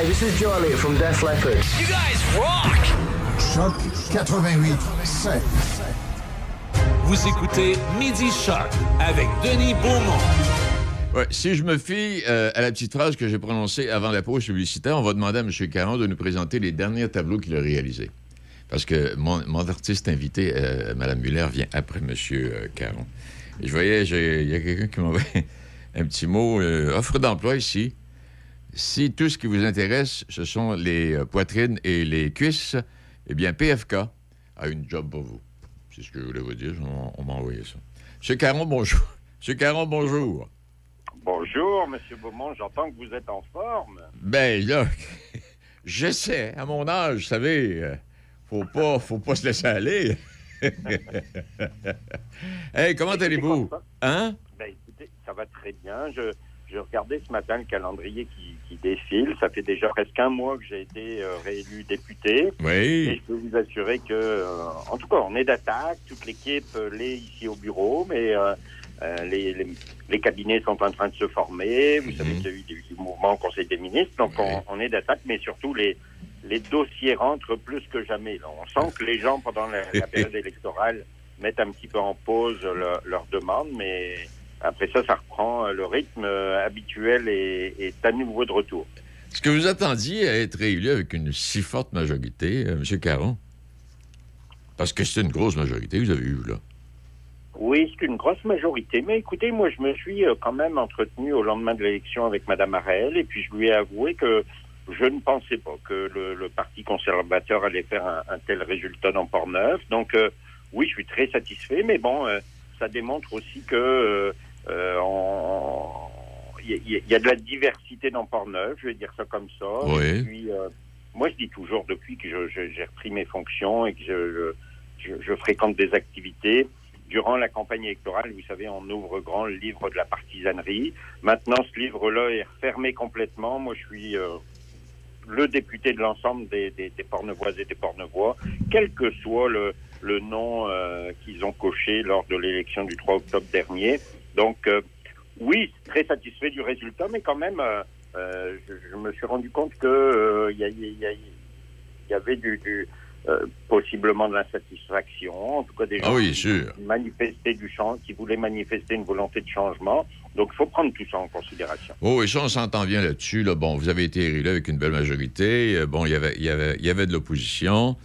Hi, this is Joe Elliott from Def Leppard. You guys rock! Choc 88 7. Vous écoutez Midi Choc avec Denis Beaumont. Ouais, si je me fie euh, à la petite phrase que j'ai prononcée avant la pause publicitaire, on va demander à M. Caron de nous présenter les derniers tableaux qu'il a réalisés. Parce que mon, mon artiste invité, euh, Mme Muller, vient après M. euh, Caron. Et je voyais, il y a quelqu'un qui m'a envoyé un petit mot. euh, offre d'emploi ici. Si tout ce qui vous intéresse, ce sont les euh, poitrines et les cuisses, eh bien, PFK a une job pour vous. C'est ce que je voulais vous dire. On, on m'a envoyé ça. M. Caron, bonjour. M. Caron, bonjour. Bonjour, Monsieur Beaumont. J'entends que vous êtes en forme. Ben là, j'essaie. À mon âge, vous savez, euh, faut pas, faut pas se laisser aller. hey, comment allez-vous? Hein? Ben, écoutez, ça va très bien. Je, je regardais ce matin le calendrier qui, qui défilent. Ça fait déjà presque un mois que j'ai été euh, réélu député. Oui. Et je peux vous assurer que, euh, en tout cas, on est d'attaque. Toute l'équipe euh, l'est ici au bureau, mais les, les, les cabinets sont en train de se former. Vous savez qu'il y a eu du, du mouvement au Conseil des ministres, donc on, on est d'attaque, mais surtout les, les dossiers rentrent plus que jamais. On sent que les gens, pendant la, la période électorale, mettent un petit peu en pause leur- leurs demandes, mais après ça, ça reprend. Le rythme euh, habituel est, est à nouveau de retour. Est-ce que vous attendiez à être réélu avec une si forte majorité, euh, M. Caron? Parce que c'est une grosse majorité que vous avez eue, là. Oui, c'est une grosse majorité. Mais écoutez, moi, je me suis euh, quand même entretenu au lendemain de l'élection avec Mme Arel, et puis je lui ai avoué que je ne pensais pas que le, le Parti conservateur allait faire un, un tel résultat dans Port-Neuf. Donc, euh, oui, je suis très satisfait, mais bon, euh, ça démontre aussi que euh, euh, il y, a- il y a de la diversité dans Port-Neuf, je vais dire ça comme ça. Oui. Et puis, euh, moi, je dis toujours, depuis que j'ai repris mes fonctions et que je, je, je- je fréquente des activités, durant la campagne électorale, vous savez, on ouvre grand le livre de la partisanerie. Maintenant, ce livre-là est fermé complètement. Moi, je suis euh, le député de l'ensemble des, des, des Pornevoises et des Pornevois, quel que soit le, le nom euh, qu'ils ont coché lors de l'élection du 3 octobre dernier. Donc, euh, oui, très satisfait du résultat, mais quand même, euh, euh, je, je me suis rendu compte que il y, avait du, du, possiblement de l'insatisfaction, en tout cas des Ah gens oui, qui manifestaient du changement, qui voulaient manifester une volonté de changement. Donc, il faut prendre tout ça en considération. Oh, et ça, on s'entend bien là-dessus. Là. Bon, vous avez été réélu avec une belle majorité. Bon, il y avait, il y avait, y avait de l'opposition.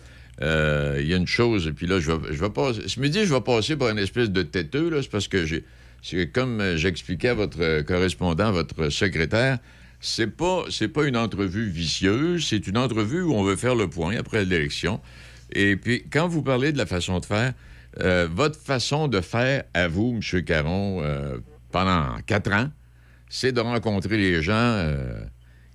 Euh, il y a une chose, puis là, je vais, je vais passer. Ce midi, je vais passer par une espèce de têteux, là. C'est parce que j'ai. C'est comme euh, j'expliquais à votre euh, correspondant, votre secrétaire, c'est pas, c'est pas une entrevue vicieuse, c'est une entrevue où on veut faire le point après l'élection. Et puis, quand vous parlez de la façon de faire, euh, votre façon de faire à vous, M. Caron, pendant quatre ans, c'est de rencontrer les gens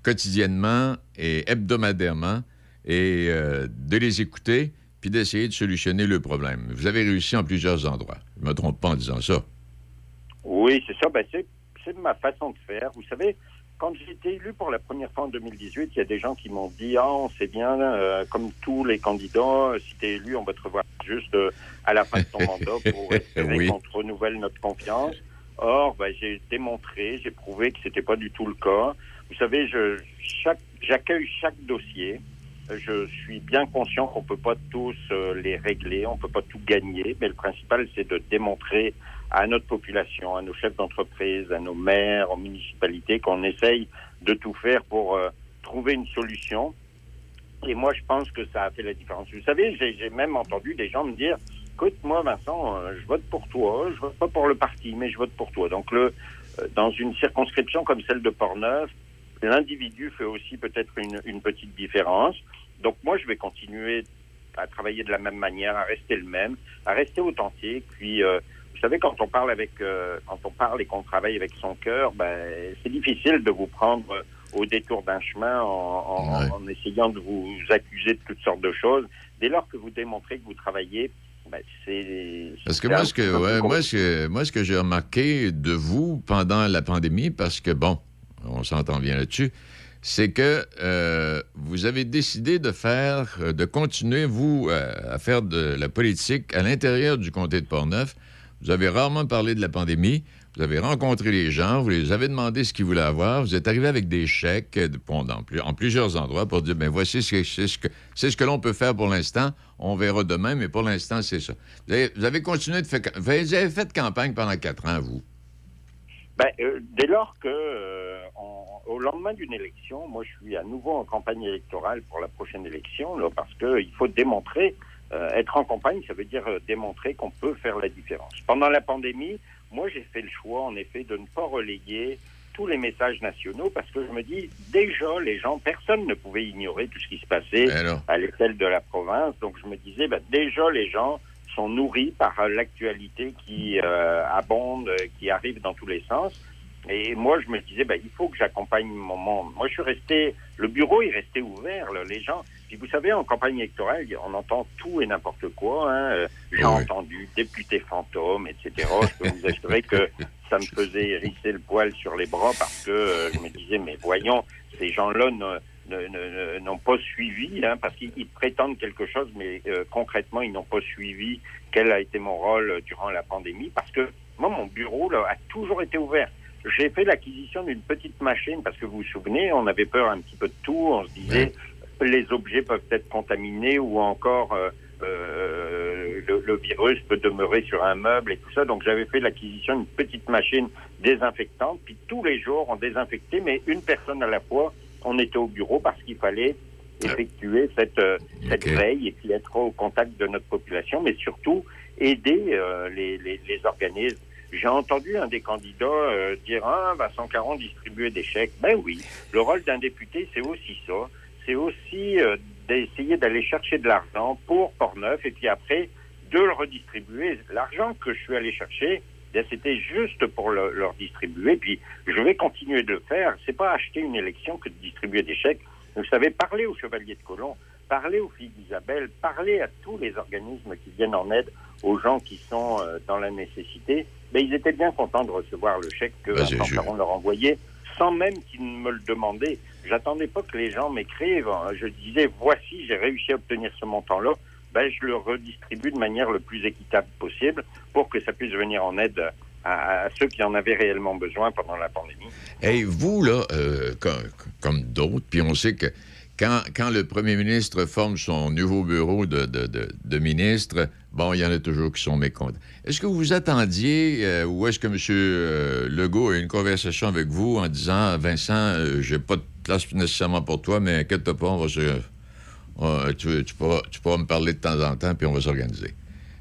quotidiennement et hebdomadairement et de les écouter puis d'essayer de solutionner le problème. Vous avez réussi en plusieurs endroits. Je ne me trompe pas en disant ça. Oui, c'est ça. Ben, c'est, c'est ma façon de faire. Vous savez, quand j'ai été élu pour la première fois en 2018, il y a des gens qui m'ont dit Ah, on sait bien, euh, comme tous les candidats, si tu es élu, on va te revoir juste euh, à la fin de ton mandat pour espérer Oui. qu'on te renouvelle notre confiance. Or, ben, j'ai démontré, j'ai prouvé que c'était pas du tout le cas. Vous savez, je, chaque, j'accueille chaque dossier. Je suis bien conscient qu'on peut pas tous euh, les régler, on peut pas tout gagner, mais le principal, c'est de démontrer à notre population, à nos chefs d'entreprise, à nos maires, aux municipalités, qu'on essaye de tout faire pour euh, trouver une solution. Et moi, je pense que ça a fait la différence. Vous savez, j'ai même entendu des gens me dire, écoute, moi, Vincent, euh, je vote pour toi, je vote pas pour le parti, mais je vote pour toi. Donc, le, euh, dans une circonscription comme celle de Portneuf, l'individu fait aussi peut-être une, une petite différence. Donc, moi, je vais continuer à travailler de la même manière, à rester le même, à rester authentique. Puis, euh, vous savez, quand on parle avec, euh, quand on parle et qu'on travaille avec son cœur, ben, c'est difficile de vous prendre euh, au détour d'un chemin en, en- en essayant de vous accuser de toutes sortes de choses. Dès lors que vous démontrez que vous travaillez, ben, c'est. Parce que moi, ce que, ouais, moi, ce que, moi, ce que j'ai remarqué de vous pendant la pandémie, parce que, bon, on s'entend bien là-dessus, c'est que euh, vous avez décidé de faire, de continuer, vous, euh, à faire de la politique à l'intérieur du comté de Portneuf. Vous avez rarement parlé de la pandémie. Vous avez rencontré les gens, vous les avez demandé ce qu'ils voulaient avoir. Vous êtes arrivé avec des chèques euh, en plusieurs endroits pour dire, ben voici ce que, c'est ce que, ce que l'on peut faire pour l'instant. On verra demain, mais pour l'instant, c'est ça. Vous avez, continué de faire... Vous avez fait campagne pendant quatre ans, vous? Ben, euh, dès lors que, euh, au lendemain d'une élection, moi je suis à nouveau en campagne électorale pour la prochaine élection, parce que il faut démontrer, euh, être en campagne, ça veut dire euh, démontrer qu'on peut faire la différence. Pendant la pandémie, moi j'ai fait le choix, en effet, de ne pas relayer tous les messages nationaux, parce que je me dis, déjà, les gens, personne ne pouvait ignorer tout ce qui se passait à l'échelle de la province, donc je me disais, ben, déjà, les gens sont nourris par euh, l'actualité qui euh, abonde, euh, qui arrive dans tous les sens. Et moi, je me disais, ben, il faut que j'accompagne mon monde. Moi, je suis resté, le bureau est resté ouvert, là, les gens. Puis vous savez, en campagne électorale, on entend tout et n'importe quoi. Hein. Euh, J'ai entendu député fantôme, etc. Je peux vous assurer que ça me faisait hérisser le poil sur les bras parce que euh, je me disais, mais voyons, ces gens-là n'ont pas suivi, hein, parce qu'ils ils prétendent quelque chose, mais euh, concrètement, ils n'ont pas suivi quel a été mon rôle durant la pandémie, parce que moi, mon bureau là, a toujours été ouvert. J'ai fait l'acquisition d'une petite machine, parce que vous vous souvenez, on avait peur un petit peu de tout, on se disait, les objets peuvent être contaminés ou encore euh, euh, le, le virus peut demeurer sur un meuble et tout ça. Donc j'avais fait l'acquisition d'une petite machine désinfectante, puis tous les jours on désinfectait, mais une personne à la fois. On était au bureau parce qu'il fallait effectuer cette, euh, cette veille et puis être au contact de notre population, mais surtout aider euh, les, les, les organismes. J'ai entendu un des candidats euh, dire ah, Vincent Caron distribuer des chèques. Ben oui, le rôle d'un député, c'est aussi ça. C'est aussi euh, d'essayer d'aller chercher de l'argent pour Portneuf et puis après de le redistribuer. L'argent que je suis allé chercher, ben, c'était juste pour le- leur distribuer. Puis je vais continuer de le faire. C'est pas acheter une élection que de distribuer des chèques. Vous savez, parler aux chevaliers de Colomb, parler aux filles d'Isabelle, parler à tous les organismes qui viennent en aide aux gens qui sont euh, dans la nécessité, ben, ils étaient bien contents de recevoir le chèque que Caron leur envoyait, sans même qu'ils ne me le demandaient. J'attendais pas que les gens m'écrivent. Je disais, voici, j'ai réussi à obtenir ce montant-là. Ben, je le redistribue de manière le plus équitable possible pour que ça puisse venir en aide à, ceux qui en avaient réellement besoin pendant la pandémie. Et vous, là, euh, comme, d'autres, puis on sait que quand, quand le premier ministre forme son nouveau bureau de, de, de, ministre, bon, il y en a toujours qui sont mécontents. Est-ce que vous vous attendiez, euh, ou est-ce que M. euh, Legault a une conversation avec vous en disant Vincent, j'ai pas de place nécessairement pour toi, mais inquiète-toi pas, on va se, on- tu, tu pourras, tu pourras me parler de temps en temps, puis on va s'organiser.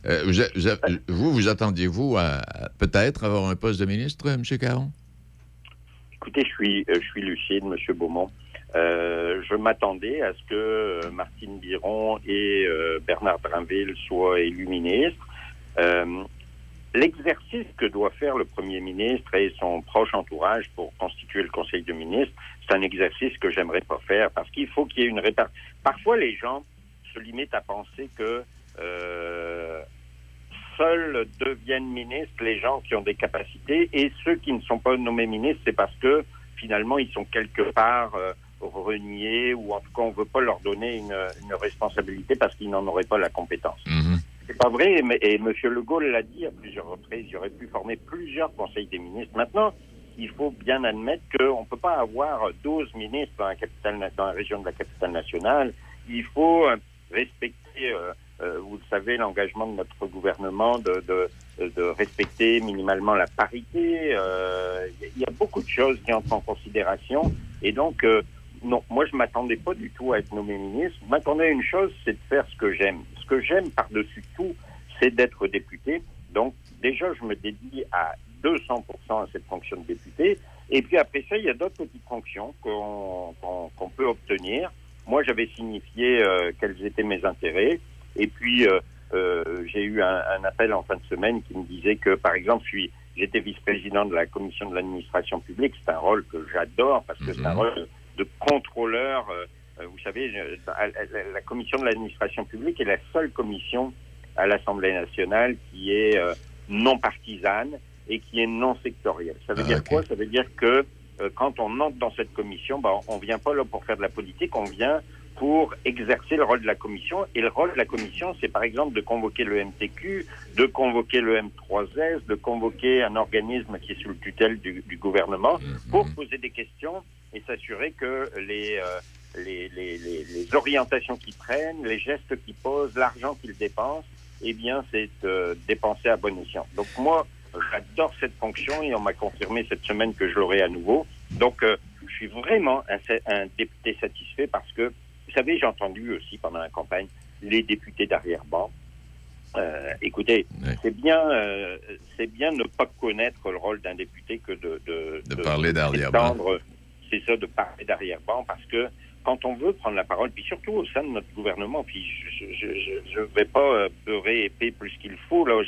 Euh, vous, vous, a- vous, vous attendiez-vous à, à peut-être avoir un poste de ministre, M. Caron? Écoutez, je suis, euh, je suis lucide, Monsieur Beaumont. Euh, je m'attendais à ce que Martine Biron et euh, Bernard Drinville soient élus ministres. L'exercice que doit faire le Premier ministre et son proche entourage pour constituer le Conseil de ministres, c'est un exercice que j'aimerais pas faire parce qu'il faut qu'il y ait une répartition. Parfois, les gens se limitent à penser que euh, seuls deviennent ministres les gens qui ont des capacités et ceux qui ne sont pas nommés ministres, c'est parce que finalement ils sont quelque part euh, reniés ou en tout cas on veut pas leur donner une, une responsabilité parce qu'ils n'en auraient pas la compétence. C'est pas vrai, mais- et M. Legault l'a dit à plusieurs reprises, il aurait pu former plusieurs conseils des ministres. Maintenant, il faut bien admettre qu'on ne peut pas avoir 12 ministres dans la, capitale, dans la région de la capitale nationale. Il faut euh, respecter, euh, euh, vous le savez, l'engagement de notre gouvernement de, de, de respecter minimalement la parité. Euh, Il y a beaucoup de choses qui entrent en considération. Et donc, euh, non, moi, je m'attendais pas du tout à être nommé ministre. Je m'attendais à une chose, c'est de faire ce que j'aime. Ce que j'aime par-dessus tout, c'est d'être député. Donc, déjà, je me dédie à 200% à cette fonction de député. Et puis après ça, il y a d'autres petites fonctions qu'on peut obtenir. Moi, j'avais signifié euh, quels étaient mes intérêts. Et puis, euh, euh, j'ai eu un, un appel en fin de semaine qui me disait que, par exemple, j'étais vice-président de la commission de l'administration publique. C'est un rôle que j'adore parce que c'est un rôle de, de contrôleur. euh, euh, vous savez, euh, la, commission de l'administration publique est la seule commission à l'Assemblée nationale qui est non partisane et qui est non sectorielle. Ça veut dire quoi? Ça veut dire que quand on entre dans cette commission, ben, on vient pas là pour faire de la politique, on vient pour exercer le rôle de la commission. Et le rôle de la commission, c'est par exemple de convoquer le MTQ, de convoquer le M3S, de convoquer un organisme qui est sous le tutelle du, du gouvernement pour poser des questions et s'assurer que les, euh, les, les, les, orientations qu'ils prennent, les gestes qu'ils posent, l'argent qu'ils dépensent, eh bien, c'est euh, dépensé à bon escient. Donc moi, j'adore cette fonction et on m'a confirmé cette semaine que je l'aurai à nouveau. Donc, euh, je suis vraiment un, un député satisfait parce que, vous savez, j'ai entendu aussi pendant la campagne les députés d'arrière-ban. Euh, écoutez, c'est bien, euh, c'est bien ne pas connaître le rôle d'un député que de, de, De parler d'arrière-ban. C'est ça, de parler d'arrière-ban, parce que quand on veut prendre la parole, puis surtout au sein de notre gouvernement, puis je ne vais pas euh, beurrer épais plus qu'il faut, là,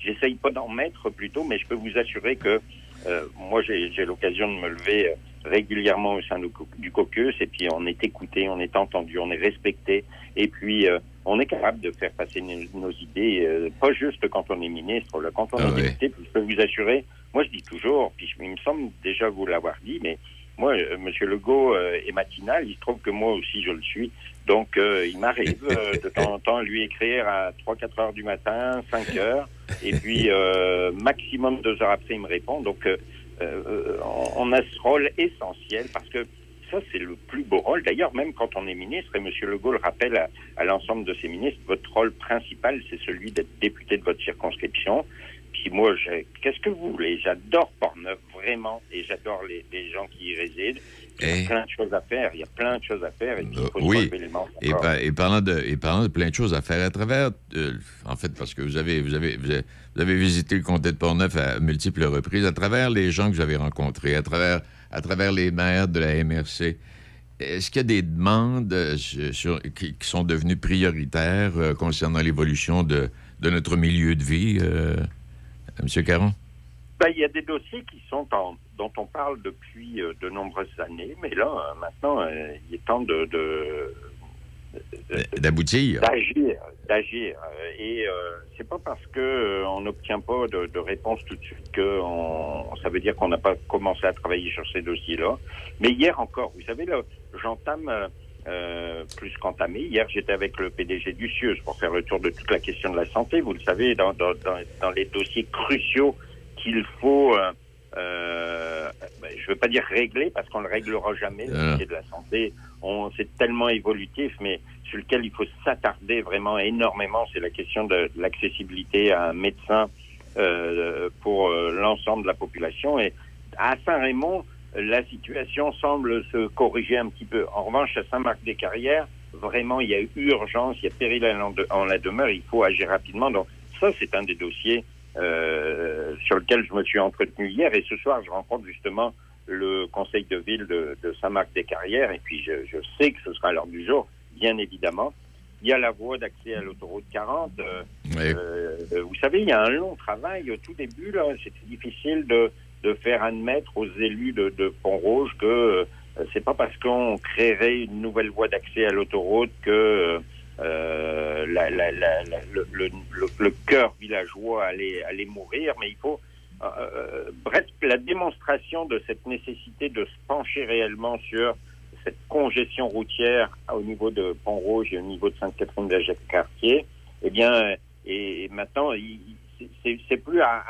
j'essaye pas d'en mettre plutôt, mais je peux vous assurer que euh, moi, j'ai l'occasion de me lever euh, régulièrement au sein du, du caucus, et puis on est écouté, on est entendu, on est respecté, et puis euh, on est capable de faire passer nos, nos idées, euh, pas juste quand on est ministre, là, quand on Ah est oui. député, puis je peux vous assurer, moi je dis toujours, puis je- il me semble déjà vous l'avoir dit, mais moi, euh, M. Legault euh, est matinal, il se trouve que moi aussi je le suis. Donc, euh, il m'arrive euh, de temps en temps lui écrire à 3-4 heures du matin, 5 heures, et puis maximum 2 heures après, il me répond. Donc, on a ce rôle essentiel parce que ça, c'est le plus beau rôle. D'ailleurs, même quand on est ministre, et M. Legault le rappelle à l'ensemble de ses ministres, votre rôle principal, c'est celui d'être député de votre circonscription. Puis moi, je- qu'est-ce que vous voulez? J'adore Portneuf, vraiment, et j'adore les, les gens qui y résident. Il y a plein de choses à faire, il y a plein de choses à faire, et puis il faut se Oui, et, par- et parlant de, et parlant de plein de choses à faire à travers, euh, en fait, parce que vous avez, vous, avez, vous, avez, vous avez visité le comté de Portneuf à multiples reprises, à travers les gens que vous avez rencontrés, à travers, à travers les maires de la MRC, est-ce qu'il y a des demandes euh, sur- qui, qui sont devenues prioritaires euh, concernant l'évolution de, de notre milieu de vie, euh, M. Caron? Ben, il y a des dossiers qui sont en, dont on parle depuis euh, de nombreuses années, mais là, euh, maintenant, euh, il est temps de, de- D'aboutir. d'agir, d'agir. Et euh, c'est pas parce que euh, on n'obtient pas de, de réponse tout de suite que on- ça veut dire qu'on n'a pas commencé à travailler sur ces dossiers-là. Mais hier encore, vous savez, là, j'entame euh, plus qu'entamé. Hier, j'étais avec le PDG du CIUS pour faire le tour de toute la question de la santé. Vous le savez, dans, dans, dans, les dossiers cruciaux qu'il faut, euh, euh, ben, je veux pas dire régler parce qu'on le réglera jamais. Le dossier de la santé, on c'est tellement évolutif, mais sur lequel il faut s'attarder vraiment énormément, c'est la question de, de l'accessibilité à un médecin euh, pour euh, l'ensemble de la population. Et à Saint-Raymond, la situation semble se corriger un petit peu. En revanche, à Saint-Marc-des-Carrières, vraiment, il y a urgence, il y a péril en, la demeure, il faut agir rapidement. Donc ça, c'est un des dossiers euh, sur lequel je me suis entretenu hier. Et ce soir, je rencontre justement le conseil de ville de, de Saint-Marc-des-Carrières. Et puis, je, je sais que ce sera à l'heure du jour, bien évidemment. Il y a la voie d'accès à l'autoroute 40. euh, euh, vous savez, il y a un long travail au tout début. C'était difficile de, de faire admettre aux élus de, de Pont-Rouge que euh, c'est pas parce qu'on créerait une nouvelle voie d'accès à l'autoroute que euh, le, cœur villageois allait, allait mourir. Mais il faut euh, euh, bref, la démonstration de cette nécessité de se pencher réellement sur cette congestion routière au niveau de Pont-Rouge et au niveau de Sainte-Catherine de Jacques-Cartier, eh bien, et, maintenant, c'est- plus à-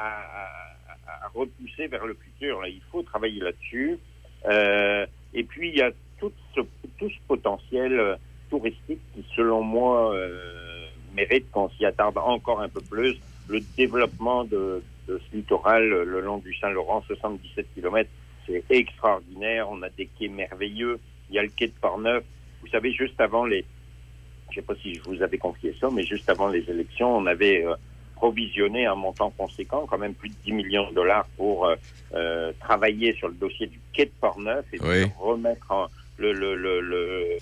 repousser vers le futur. Il faut travailler là-dessus. Euh, et puis, il y a tout ce, tout ce potentiel euh, touristique qui, selon moi, euh, mérite qu'on s'y attarde encore un peu plus. Le développement de, ce littoral le long du Saint-Laurent, 77 km, c'est extraordinaire. On a des quais merveilleux. Il y a le quai de Portneuf. Vous savez, juste avant les, je sais pas si je vous avais confié ça, mais juste avant les élections, on avait provisionné un montant conséquent, quand même plus de 10 millions de dollars pour euh, euh, travailler sur le dossier du quai de Portneuf et Oui. remettre en, le, le, le, le-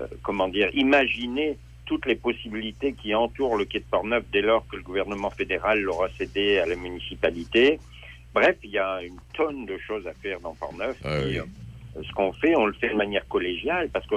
euh, comment dire, imaginer toutes les possibilités qui entourent le quai de Portneuf dès lors que le gouvernement fédéral l'aura cédé à la municipalité. Bref, il y a une tonne de choses à faire dans Portneuf. Ah Et, euh, ce qu'on fait, on le fait de manière collégiale parce que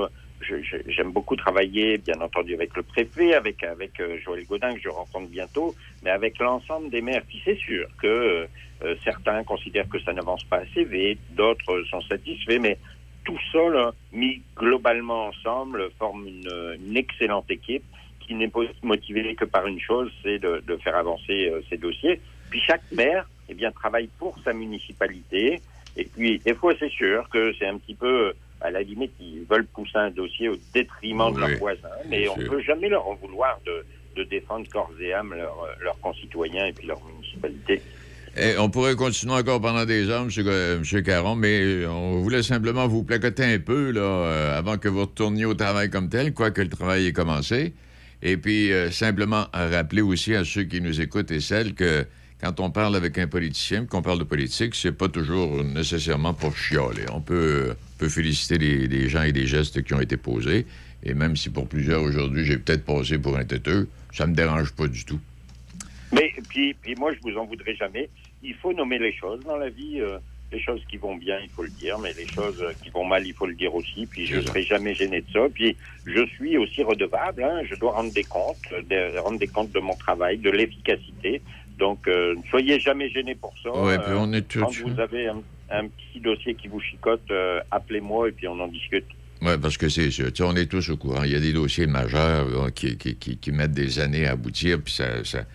j'aime beaucoup travailler, bien entendu, avec le préfet, avec avec euh, Joël Godin que je rencontre bientôt, mais avec l'ensemble des maires. Puis c'est sûr que euh, euh, certains considèrent que ça n'avance pas assez vite, d'autres sont satisfaits, mais tout ça, là, mis globalement ensemble, forme une, excellente équipe qui n'est motivée que par une chose, c'est de, de faire avancer euh, ces dossiers. Puis chaque maire, eh bien, travaille pour sa municipalité. Et puis, des fois, c'est sûr que c'est un petit peu, à la limite, ils veulent pousser un dossier au détriment de leurs voisins. Mais on sûr. peut jamais leur en vouloir de, de défendre corps et âme leurs leurs concitoyens et puis leur municipalité. Eh, on pourrait continuer encore pendant des heures, M. Caron, mais on voulait simplement vous placoter un peu là, euh, avant que vous retourniez au travail comme tel, quoique le travail ait commencé. Et puis, euh, simplement rappeler aussi à ceux qui nous écoutent et celles que quand on parle avec un politicien, qu'on parle de politique, c'est pas toujours nécessairement pour chialer. On peut, peut féliciter les, gens et les gestes qui ont été posés. Et même si pour plusieurs aujourd'hui, j'ai peut-être passé pour un têteux, ça me dérange pas du tout. Mais puis, puis moi, je vous en voudrais jamais. Il faut nommer les choses dans la vie. euh, les choses qui vont bien, il faut le dire, mais les choses qui vont mal, il faut le dire aussi. Puis je ne serai jamais gêné de ça. Puis je suis aussi redevable. hein, je dois rendre des comptes, de, rendre des comptes de mon travail, de l'efficacité, Donc, euh, ne soyez jamais gênés pour ça. Ouais, puis on est Quand tous- vous avez un, un petit dossier qui vous chicote, euh, appelez-moi et puis on en discute. Oui, parce que c'est ça. On est tous au courant. Il y a des dossiers majeurs là, qui, qui, qui- qui mettent des années à aboutir, puis ça, ça,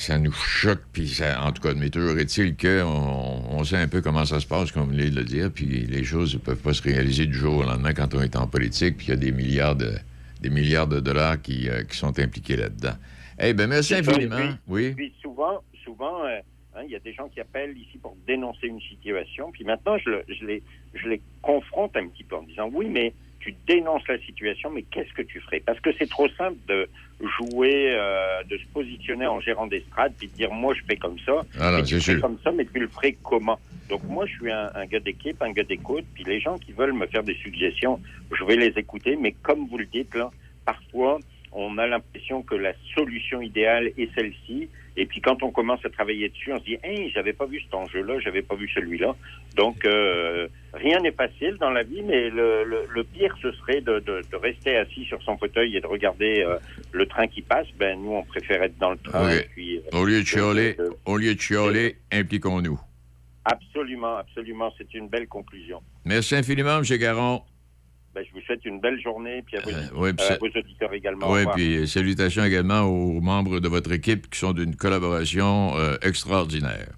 ça nous choque. Puis ça, en tout cas, mais toujours est-il qu'on on sait un peu comment ça se passe, comme vous venez de le dire, puis les choses ne peuvent pas se réaliser du jour au lendemain quand on est en politique, puis il y a des milliards de, des milliards de dollars qui, euh, qui sont impliqués là-dedans. Eh bien, merci infiniment. puis- Oui. Puis souvent, souvent, euh, hein, il y a des gens qui appellent ici pour dénoncer une situation. Puis maintenant, je, le- je les, je les confronte un petit peu en disant oui, mais tu dénonces la situation, mais qu'est-ce que tu ferais? Parce que c'est trop simple de jouer, euh, de se positionner en gérant d'estrade, puis de dire moi je fais comme ça. Ah non, tu fais comme ça, mais tu le ferais comment? Donc moi, je suis un, un gars d'équipe, un gars d'écoute. Puis les gens qui veulent me faire des suggestions, je vais les écouter. Mais comme vous le dites là, parfois on a l'impression que la solution idéale est celle-ci. Et puis quand on commence à travailler dessus, on se dit, hey, j'avais pas vu cet enjeu-là, j'avais pas vu celui-là. Donc euh, rien n'est facile dans la vie, mais le, le, le pire ce serait de, de, de rester assis sur son fauteuil et de regarder euh, le train qui passe. Ben nous, on préfère être dans le train. Oui. et puis, Au lieu de chialer, de- au lieu de chialer, impliquons-nous. Absolument, absolument, c'est une belle conclusion. Merci infiniment, M. Garon. Ben, je vous souhaite une belle journée, puis à vos, oui, puis à vos auditeurs également. Oui, puis euh, salutations également aux membres de votre équipe qui sont d'une collaboration euh, extraordinaire.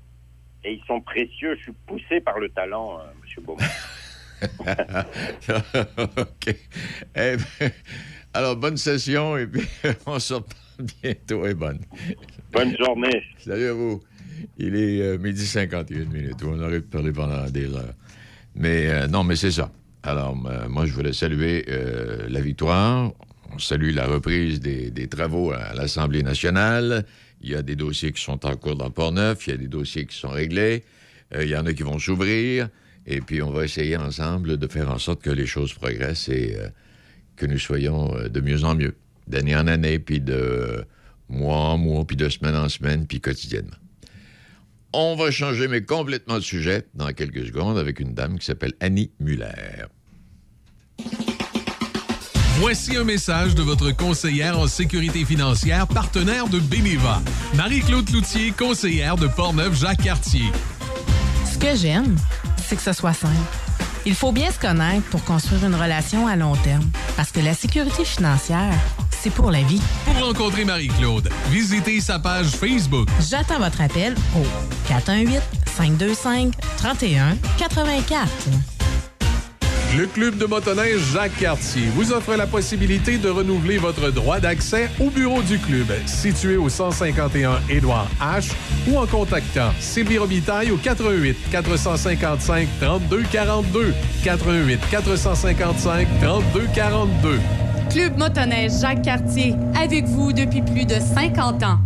Et ils sont précieux. Je suis poussé par le talent, euh, M. Beaumont. OK. Eh ben, alors, bonne session et puis on se reparle bientôt et bonne. Bonne journée. Salut à vous. Il est euh, midi 51 minutes. On aurait pu parler pendant des heures. Mais euh, non, mais c'est ça. Alors, euh, moi, je voulais saluer euh, la victoire. On salue la reprise des, des travaux à l'Assemblée nationale. Il y a des dossiers qui sont en cours dans Port-Neuf. Il y a des dossiers qui sont réglés. Euh, il y en a qui vont s'ouvrir. Et puis, on va essayer ensemble de faire en sorte que les choses progressent et euh, que nous soyons euh, de mieux en mieux, d'année en année, puis de mois en mois, puis de semaine en semaine, puis quotidiennement. On va changer, mais complètement de sujet, dans quelques secondes, avec une dame qui s'appelle Annie Muller. Voici un message de votre conseillère en sécurité financière, partenaire de Beneva. Marie-Claude Cloutier, conseillère de Portneuf-Jacques-Cartier. Ce que j'aime, c'est que ce soit simple. Il faut bien se connaître pour construire une relation à long terme. Parce que la sécurité financière, c'est pour la vie. Pour rencontrer Marie-Claude, visitez sa page Facebook. J'attends votre appel au 418-525-3184. Le Club de motoneige Jacques Cartier vous offre la possibilité de renouveler votre droit d'accès au bureau du club, situé au 151 Édouard H, ou en contactant Sylvie Robitaille au 88 455 32 42 88 455 32 42. Club motoneige Jacques Cartier, avec vous depuis plus de 50 ans.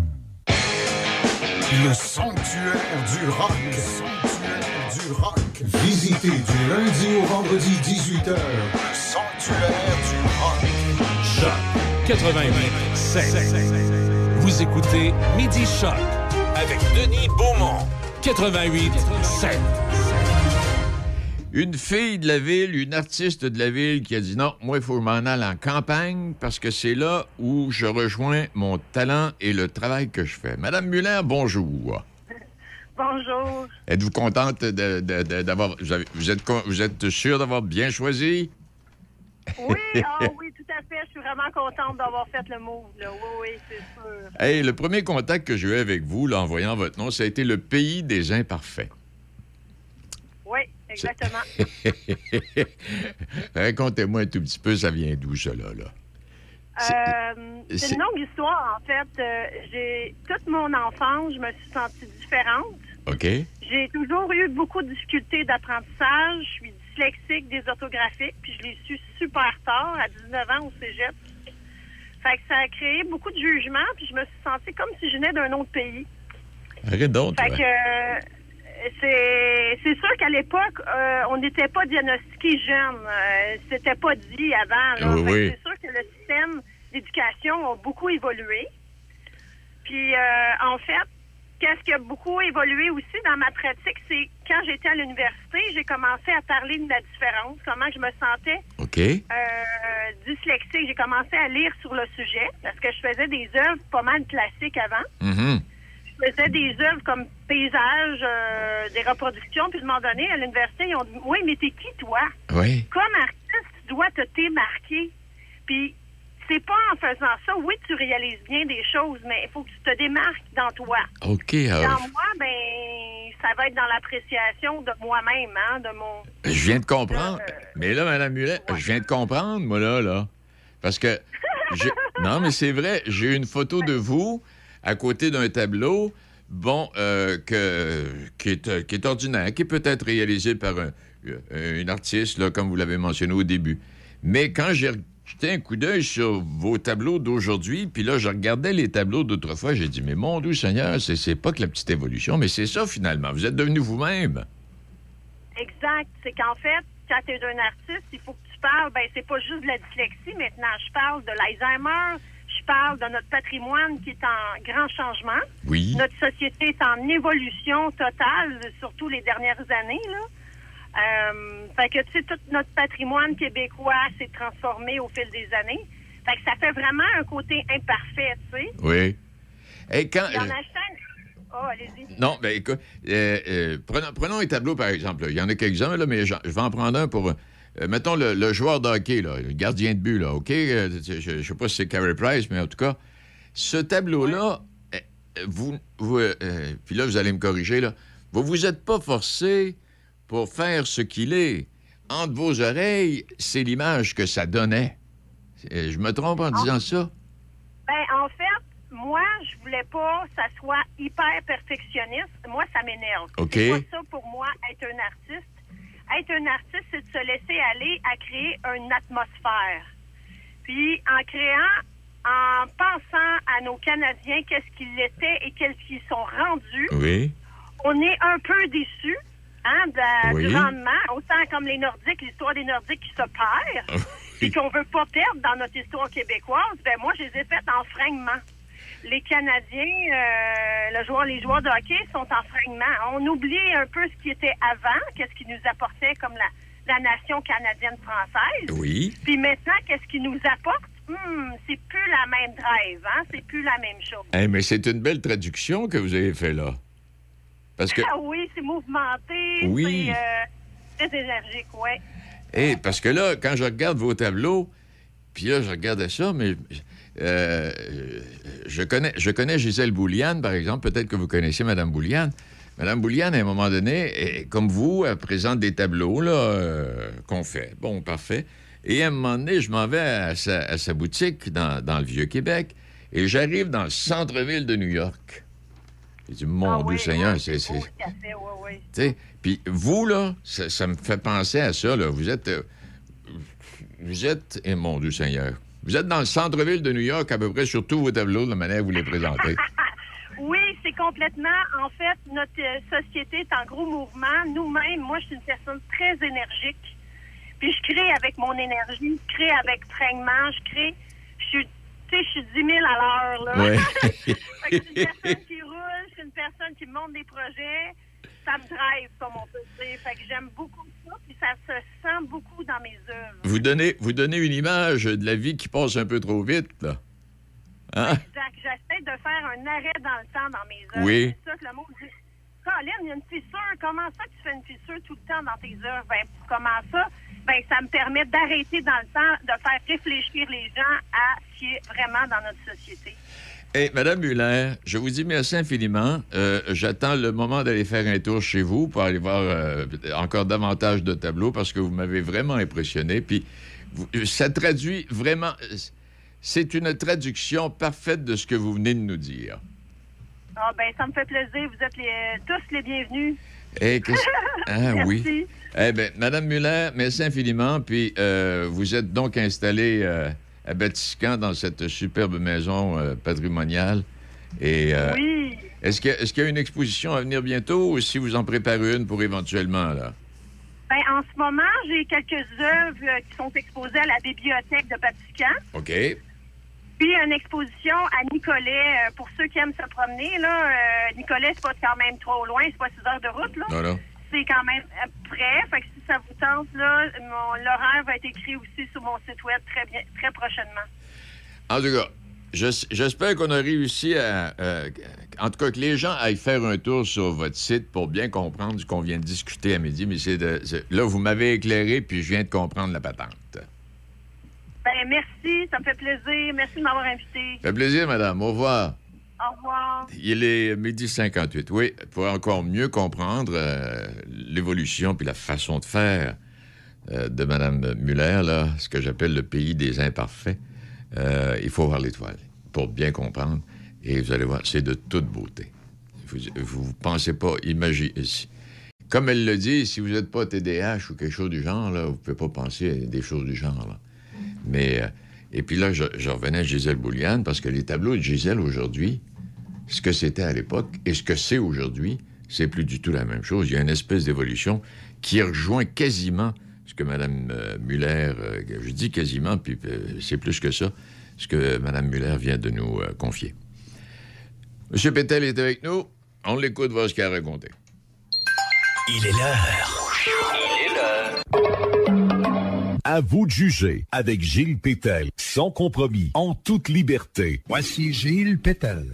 Le sanctuaire du rock. Le sanctuaire du rock. Visitez du lundi au vendredi 18h. Le sanctuaire du rock. Choc 88 Vous écoutez Midi Choc avec Denis Beaumont. 88 Une fille de la ville, une artiste de la ville qui a dit non, moi, il faut que je m'en aille en campagne parce que c'est là où je rejoins mon talent et le travail que je fais. Madame Muller, bonjour. Bonjour. Êtes-vous contente d'avoir. Vous, êtes, vous êtes sûr d'avoir bien choisi? Oui, ah oui, tout à fait. Je suis vraiment contente d'avoir fait le move. Là. Oui, oui, c'est sûr. Hey, le premier contact que j'ai eu avec vous, là, en voyant votre nom, ça a été le pays des imparfaits. Oui, exactement. Racontez-moi un tout petit peu, ça vient d'où, ça, là? Euh, c'est c'est- une longue histoire, en fait. Euh, j'ai toute mon enfance, je me suis sentie différente. OK? J'ai toujours eu beaucoup de difficultés d'apprentissage. Je suis dyslexique, désorthographique, puis je l'ai su super tard, à 19 ans au cégep. Fait que ça a créé beaucoup de jugements, puis je me suis sentie comme si je venais d'un autre pays. Arrête donc, Fait que euh, c'est sûr qu'à l'époque, euh, on n'était pas diagnostiqué jeune. Euh, C'était pas dit avant. oui. C'est sûr que le système d'éducation a beaucoup évolué. Puis euh, en fait, qu'est-ce qui a beaucoup évolué aussi dans ma pratique, c'est quand j'étais à l'université, j'ai commencé à parler de la différence, comment je me sentais euh, dyslexique. J'ai commencé à lire sur le sujet parce que je faisais des œuvres pas mal classiques avant. Mhm. je faisais des œuvres comme paysages, euh, des reproductions, puis à un moment donné, à l'université, ils ont dit Oui, mais t'es qui, toi? Oui. Comme artiste, tu dois te démarquer. Puis, c'est pas en faisant ça. Oui, tu réalises bien des choses, mais il faut que tu te démarques dans toi. OK. Dans moi, ben, ça va être dans l'appréciation de moi-même, hein, de mon. je viens de comprendre. Mais là, Mme Mulet, je viens de comprendre, moi, là, là. Parce que. non, mais c'est vrai, j'ai une photo de vous à côté d'un tableau, bon, euh, que, qui, est, euh, qui est ordinaire, qui peut être réalisé par un, euh, une artiste, là, comme vous l'avez mentionné au début. Mais quand j'ai jeté un coup d'œil sur vos tableaux d'aujourd'hui, puis là, je regardais les tableaux d'autrefois, j'ai dit, mais mon Dieu Seigneur, c'est, c'est pas que la petite évolution, mais c'est ça, finalement. Vous êtes devenu vous-même. Exact. C'est qu'en fait, quand tu es un artiste, il faut que tu parles, ben, c'est pas juste de la dyslexie maintenant. Je parle de l'Alzheimer, je parle de notre patrimoine qui est en grand changement. Oui. Notre société est en évolution totale, surtout les dernières années, là. Euh, fait que, tu sais, tout notre patrimoine québécois s'est transformé au fil des années. Fait que ça fait vraiment un côté imparfait, tu sais. Oui. Et quand. Il y en euh, a Oh. Non, ben écoute, euh, euh, prenons, prenons un tableau, par exemple. là. Il y en a quelques-uns, là, mais je vais en prendre un pour. euh, mettons le, le joueur de hockey, là, le gardien de but, là, OK? Je ne sais pas si c'est Carey Price, mais en tout cas, ce tableau-là, euh, vous. vous puis là, vous allez me corriger, là. Vous vous êtes pas forcé pour faire ce qu'il est. Entre vos oreilles, c'est l'image que ça donnait. Euh, Je me trompe en disant ça? Ben, en fait, moi, je voulais pas que ça soit hyper perfectionniste. Moi, ça m'énerve. OK. C'est pas ça pour moi, être un artiste. Être un artiste, c'est de se laisser aller à créer une atmosphère. Puis, en créant, en pensant à nos Canadiens, qu'est-ce qu'ils étaient et qu'est-ce qu'ils sont rendus, Oui. on est un peu déçus hein, de la- Oui. du rendement, autant comme les Nordiques, l'histoire des Nordiques qui se perd, et qu'on veut pas perdre dans notre histoire québécoise, ben moi, je les ai faites en fragments. Les Canadiens, euh, le joueur, les joueurs de hockey sont en fragments. On oublie un peu ce qui était avant, qu'est-ce qui nous apportait comme la, la nation canadienne-française. Oui. Puis maintenant, qu'est-ce qui nous apporte? Hmm, c'est plus la même drive, hein? C'est plus la même chose. Eh, mais c'est une belle traduction que vous avez fait là. Parce que. Ah oui, c'est mouvementé, Oui. c'est euh, très énergique, ouais. Eh, parce que là, quand je regarde vos tableaux, puis là, je regardais ça, mais euh, je, connais, je connais Gisèle Bouliane, par exemple. Peut-être que vous connaissez Mme Bouliane. Mme Bouliane, à un moment donné, comme vous, elle présente des tableaux là, euh, qu'on fait. Bon, parfait. Et à un moment donné, je m'en vais à sa, à sa boutique dans, dans le Vieux-Québec et j'arrive dans le centre-ville de New York. J'ai dit, mon Dieu Seigneur, c'est... c'est- Café, ouais, ouais. tu sais, Puis vous, là, ça, ça me fait penser à ça, là. Vous êtes... euh, vous êtes... Et mon Dieu Seigneur. Vous êtes dans le centre-ville de New York, à peu près sur tous vos tableaux, de la manière vous les présentez. Oui, c'est complètement. En fait, notre euh, société est en gros mouvement. Nous-mêmes, moi, je suis une personne très énergique. Puis je crée avec mon énergie, je crée avec fragment, je crée. Je suis, tu sais, je suis 10 000 à l'heure, là. Je suis une personne qui roule, suis une personne qui monte des projets. Ça me drive, comme on peut dire. Fait que j'aime beaucoup ça, puis ça se sent beaucoup dans mes œuvres. Vous donnez, vous donnez une image de la vie qui passe un peu trop vite, là. Hein? Exact. J'essaie de faire un arrêt dans le temps dans mes œuvres. Oui. C'est ça que le mot dit. Colin, il y a une fissure. Comment ça que tu fais une fissure tout le temps dans tes œuvres? Ben, comment ça? Ben, ça me permet d'arrêter dans le temps, de faire réfléchir les gens à ce qui est vraiment dans notre société. Et Madame Muller, je vous dis merci infiniment. Euh, J'attends le moment d'aller faire un tour chez vous pour aller voir euh, encore davantage de tableaux parce que vous m'avez vraiment impressionné. Puis vous- ça traduit vraiment. C'est une traduction parfaite de ce que vous venez de nous dire. Ah, ben, ça me fait plaisir. Vous êtes les- tous les bienvenus. Eh, Ah oui. Merci. Eh bien, Madame Muller, merci infiniment. Puis euh, vous êtes donc installée euh, à Batiscan dans cette superbe maison euh, patrimoniale. Et euh, Oui. est-ce qu'il y a une exposition à venir bientôt ou si vous en préparez une pour éventuellement, là? Ben, en ce moment, j'ai quelques œuvres euh, qui sont exposées à la bibliothèque de Vatican. OK. Puis une exposition à Nicolet, pour ceux qui aiment se promener, là, Nicolet, c'est pas quand même trop loin, c'est pas six heures de route, là. Non, non. C'est quand même près. Fait que si ça vous tente, là, mon- l'horaire va être écrit aussi sur mon site web très bien, très prochainement. En tout cas, je- j'espère qu'on a réussi à. euh, en tout cas, que les gens aillent faire un tour sur votre site pour bien comprendre ce qu'on vient de discuter à midi. Mais c'est de- c'est- là, vous m'avez éclairé, puis je viens de comprendre la patente. Ben, merci, ça me fait plaisir. Merci de m'avoir invité. Ça fait plaisir, madame. Au revoir. Il est midi 58. Oui, pour encore mieux comprendre euh, l'évolution puis la façon de faire euh, de Mme Muller, là, ce que j'appelle le pays des imparfaits, euh, il faut voir l'étoile pour bien comprendre. Et vous allez voir, c'est de toute beauté. Vous ne pensez pas, imaginez. Comme elle le dit, si vous n'êtes pas TDAH ou quelque chose du genre, là, vous ne pouvez pas penser à des choses du genre. Mais, et puis là, je, je revenais à Gisèle Bouliane parce que les tableaux de Gisèle aujourd'hui, ce que c'était à l'époque et ce que c'est aujourd'hui, c'est plus du tout la même chose. Il y a une espèce d'évolution qui rejoint quasiment ce que Mme euh, Muller, euh, je dis quasiment, puis euh, c'est plus que ça, ce que Mme Muller vient de nous euh, confier. M. Pétel est avec nous. On l'écoute, voir ce qu'il a raconté. Il est l'heure. Il est l'heure. À vous de juger avec Gilles Pétel, sans compromis, en toute liberté. Voici Gilles Pétel.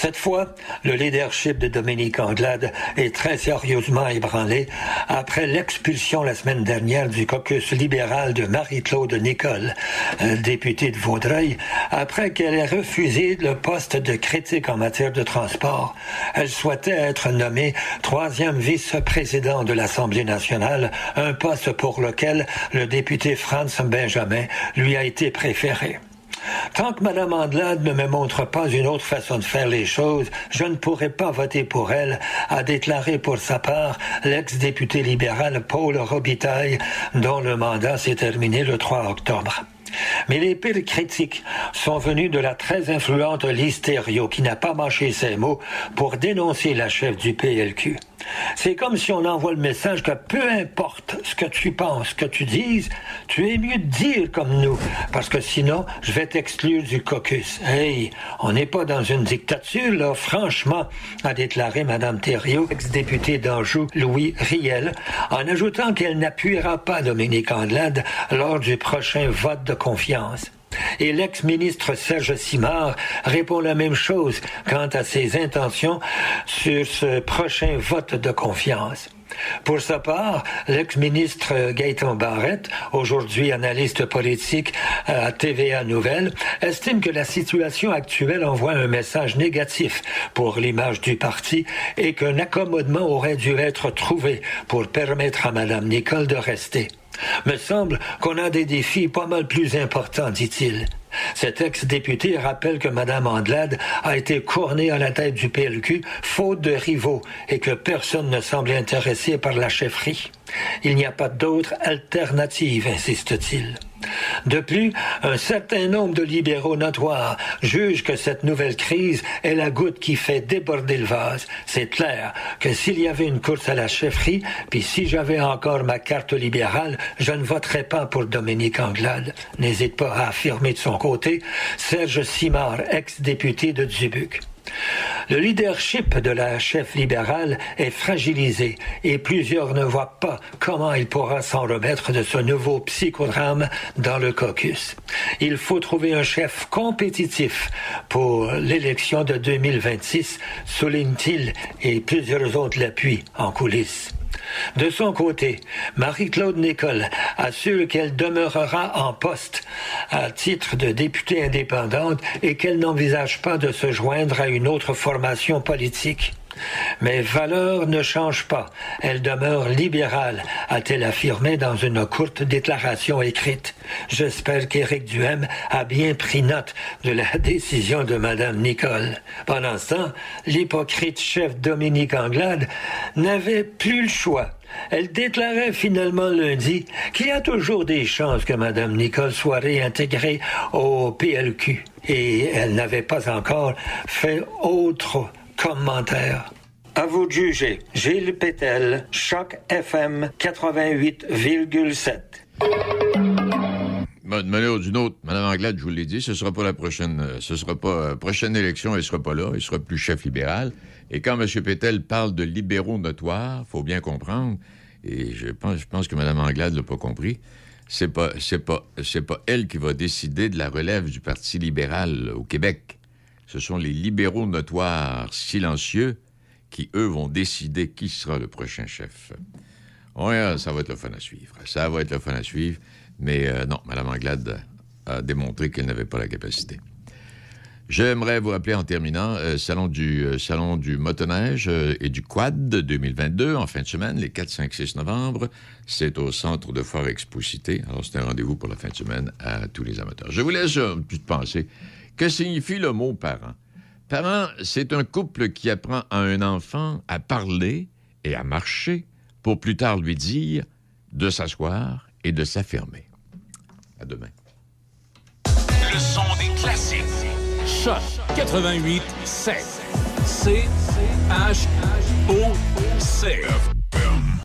Cette fois, le leadership de Dominique Anglade est très sérieusement ébranlé après l'expulsion la semaine dernière du caucus libéral de Marie-Claude Nicole, euh, députée de Vaudreuil, après qu'elle ait refusé le poste de critique en matière de transport. Elle souhaitait être nommée troisième vice-président de l'Assemblée nationale, un poste pour lequel le député Franz Benjamin lui a été préféré. Tant que Mme Andelade ne me montre pas une autre façon de faire les choses, je ne pourrai pas voter pour elle, a déclaré pour sa part l'ex-député libéral Paul Robitaille, dont le mandat s'est terminé le 3 octobre. Mais les pires critiques sont venus de la très influente Thériault, qui n'a pas mâché ses mots pour dénoncer la chef du PLQ. C'est comme si on envoie le message que peu importe ce que tu penses, ce que tu dises, tu es mieux de dire comme nous, parce que sinon, je vais t'exclure du caucus. Hey, on n'est pas dans une dictature, là, franchement, a déclaré Mme Thériault, ex-députée d'Anjou, Louis Riel, en ajoutant qu'elle n'appuiera pas Dominique Andelade lors du prochain vote de confiance. Et l'ex-ministre Serge Simard répond la même chose quant à ses intentions sur ce prochain vote de confiance. Pour sa part, l'ex-ministre Gaëtan Barrette, aujourd'hui analyste politique à TVA Nouvelle, estime que la situation actuelle envoie un message négatif pour l'image du parti et qu'un accommodement aurait dû être trouvé pour permettre à Mme Nicole de rester. Me semble qu'on a des défis pas mal plus importants, dit-il. Cet ex-député rappelle que Mme Andelade a été couronnée à la tête du PLQ faute de rivaux et que personne ne semble intéressé par la chefferie. Il n'y a pas d'autre alternative, insiste-t-il. De plus, un certain nombre de libéraux notoires jugent que cette nouvelle crise est la goutte qui fait déborder le vase. C'est clair que s'il y avait une course à la chefferie, puis si j'avais encore ma carte libérale, je ne voterais pas pour Dominique Anglade. N'hésite pas à affirmer de son côté Serge Simard, ex-député de Dubuc. Le leadership de la chef libérale est fragilisé et plusieurs ne voient pas comment il pourra s'en remettre de ce nouveau psychodrame dans le caucus. Il faut trouver un chef compétitif pour l'élection de 2026, souligne-t-il, et plusieurs autres l'appuient en coulisses. De son côté, Marie-Claude Nicole assure qu'elle demeurera en poste à titre de députée indépendante et qu'elle n'envisage pas de se joindre à une autre formation politique. Mes valeurs ne changent pas. Elle demeure libérale, a-t-elle affirmé dans une courte déclaration écrite. J'espère qu'Éric Duhem a bien pris note de la décision de Madame Nicole. Pendant ce temps, l'hypocrite chef Dominique Anglade n'avait plus le choix. Elle déclarait finalement lundi qu'il y a toujours des chances que Mme Nicole soit réintégrée au PLQ. Et elle n'avait pas encore fait autre commentaire. À vous de juger. Gilles Pétel, Choc FM 88,7. Bon, D'une manière ou d'une autre, Mme Anglade, je vous l'ai dit, ce sera pas la prochaine, euh, ce sera pas, euh, prochaine élection, elle sera pas là, il sera plus chef libéral. Et quand M. Pétel parle de libéraux notoires, faut bien comprendre, et je pense, je pense que Mme Anglade l'a pas compris, c'est pas, c'est pas, c'est pas elle qui va décider de la relève du Parti libéral au Québec. Ce sont les libéraux notoires silencieux qui, eux, vont décider qui sera le prochain chef. Ouais, ça va être le fun à suivre. Ça va être le fun à suivre. Mais euh, non, Mme Anglade a démontré qu'elle n'avait pas la capacité. J'aimerais vous rappeler en terminant, euh, salon du euh, salon du motoneige et du quad 2022 en fin de semaine, les 4, 5, 6 novembre. C'est au centre de Foire Exposité. Alors, c'est un rendez-vous pour la fin de semaine à tous les amateurs. Je vous laisse une petite pensée. Que signifie le mot parent? Parent, c'est un couple qui apprend à un enfant à parler et à marcher pour plus tard lui dire de s'asseoir et de s'affirmer. À demain. Des classiques. Choc 88 7. C H O C.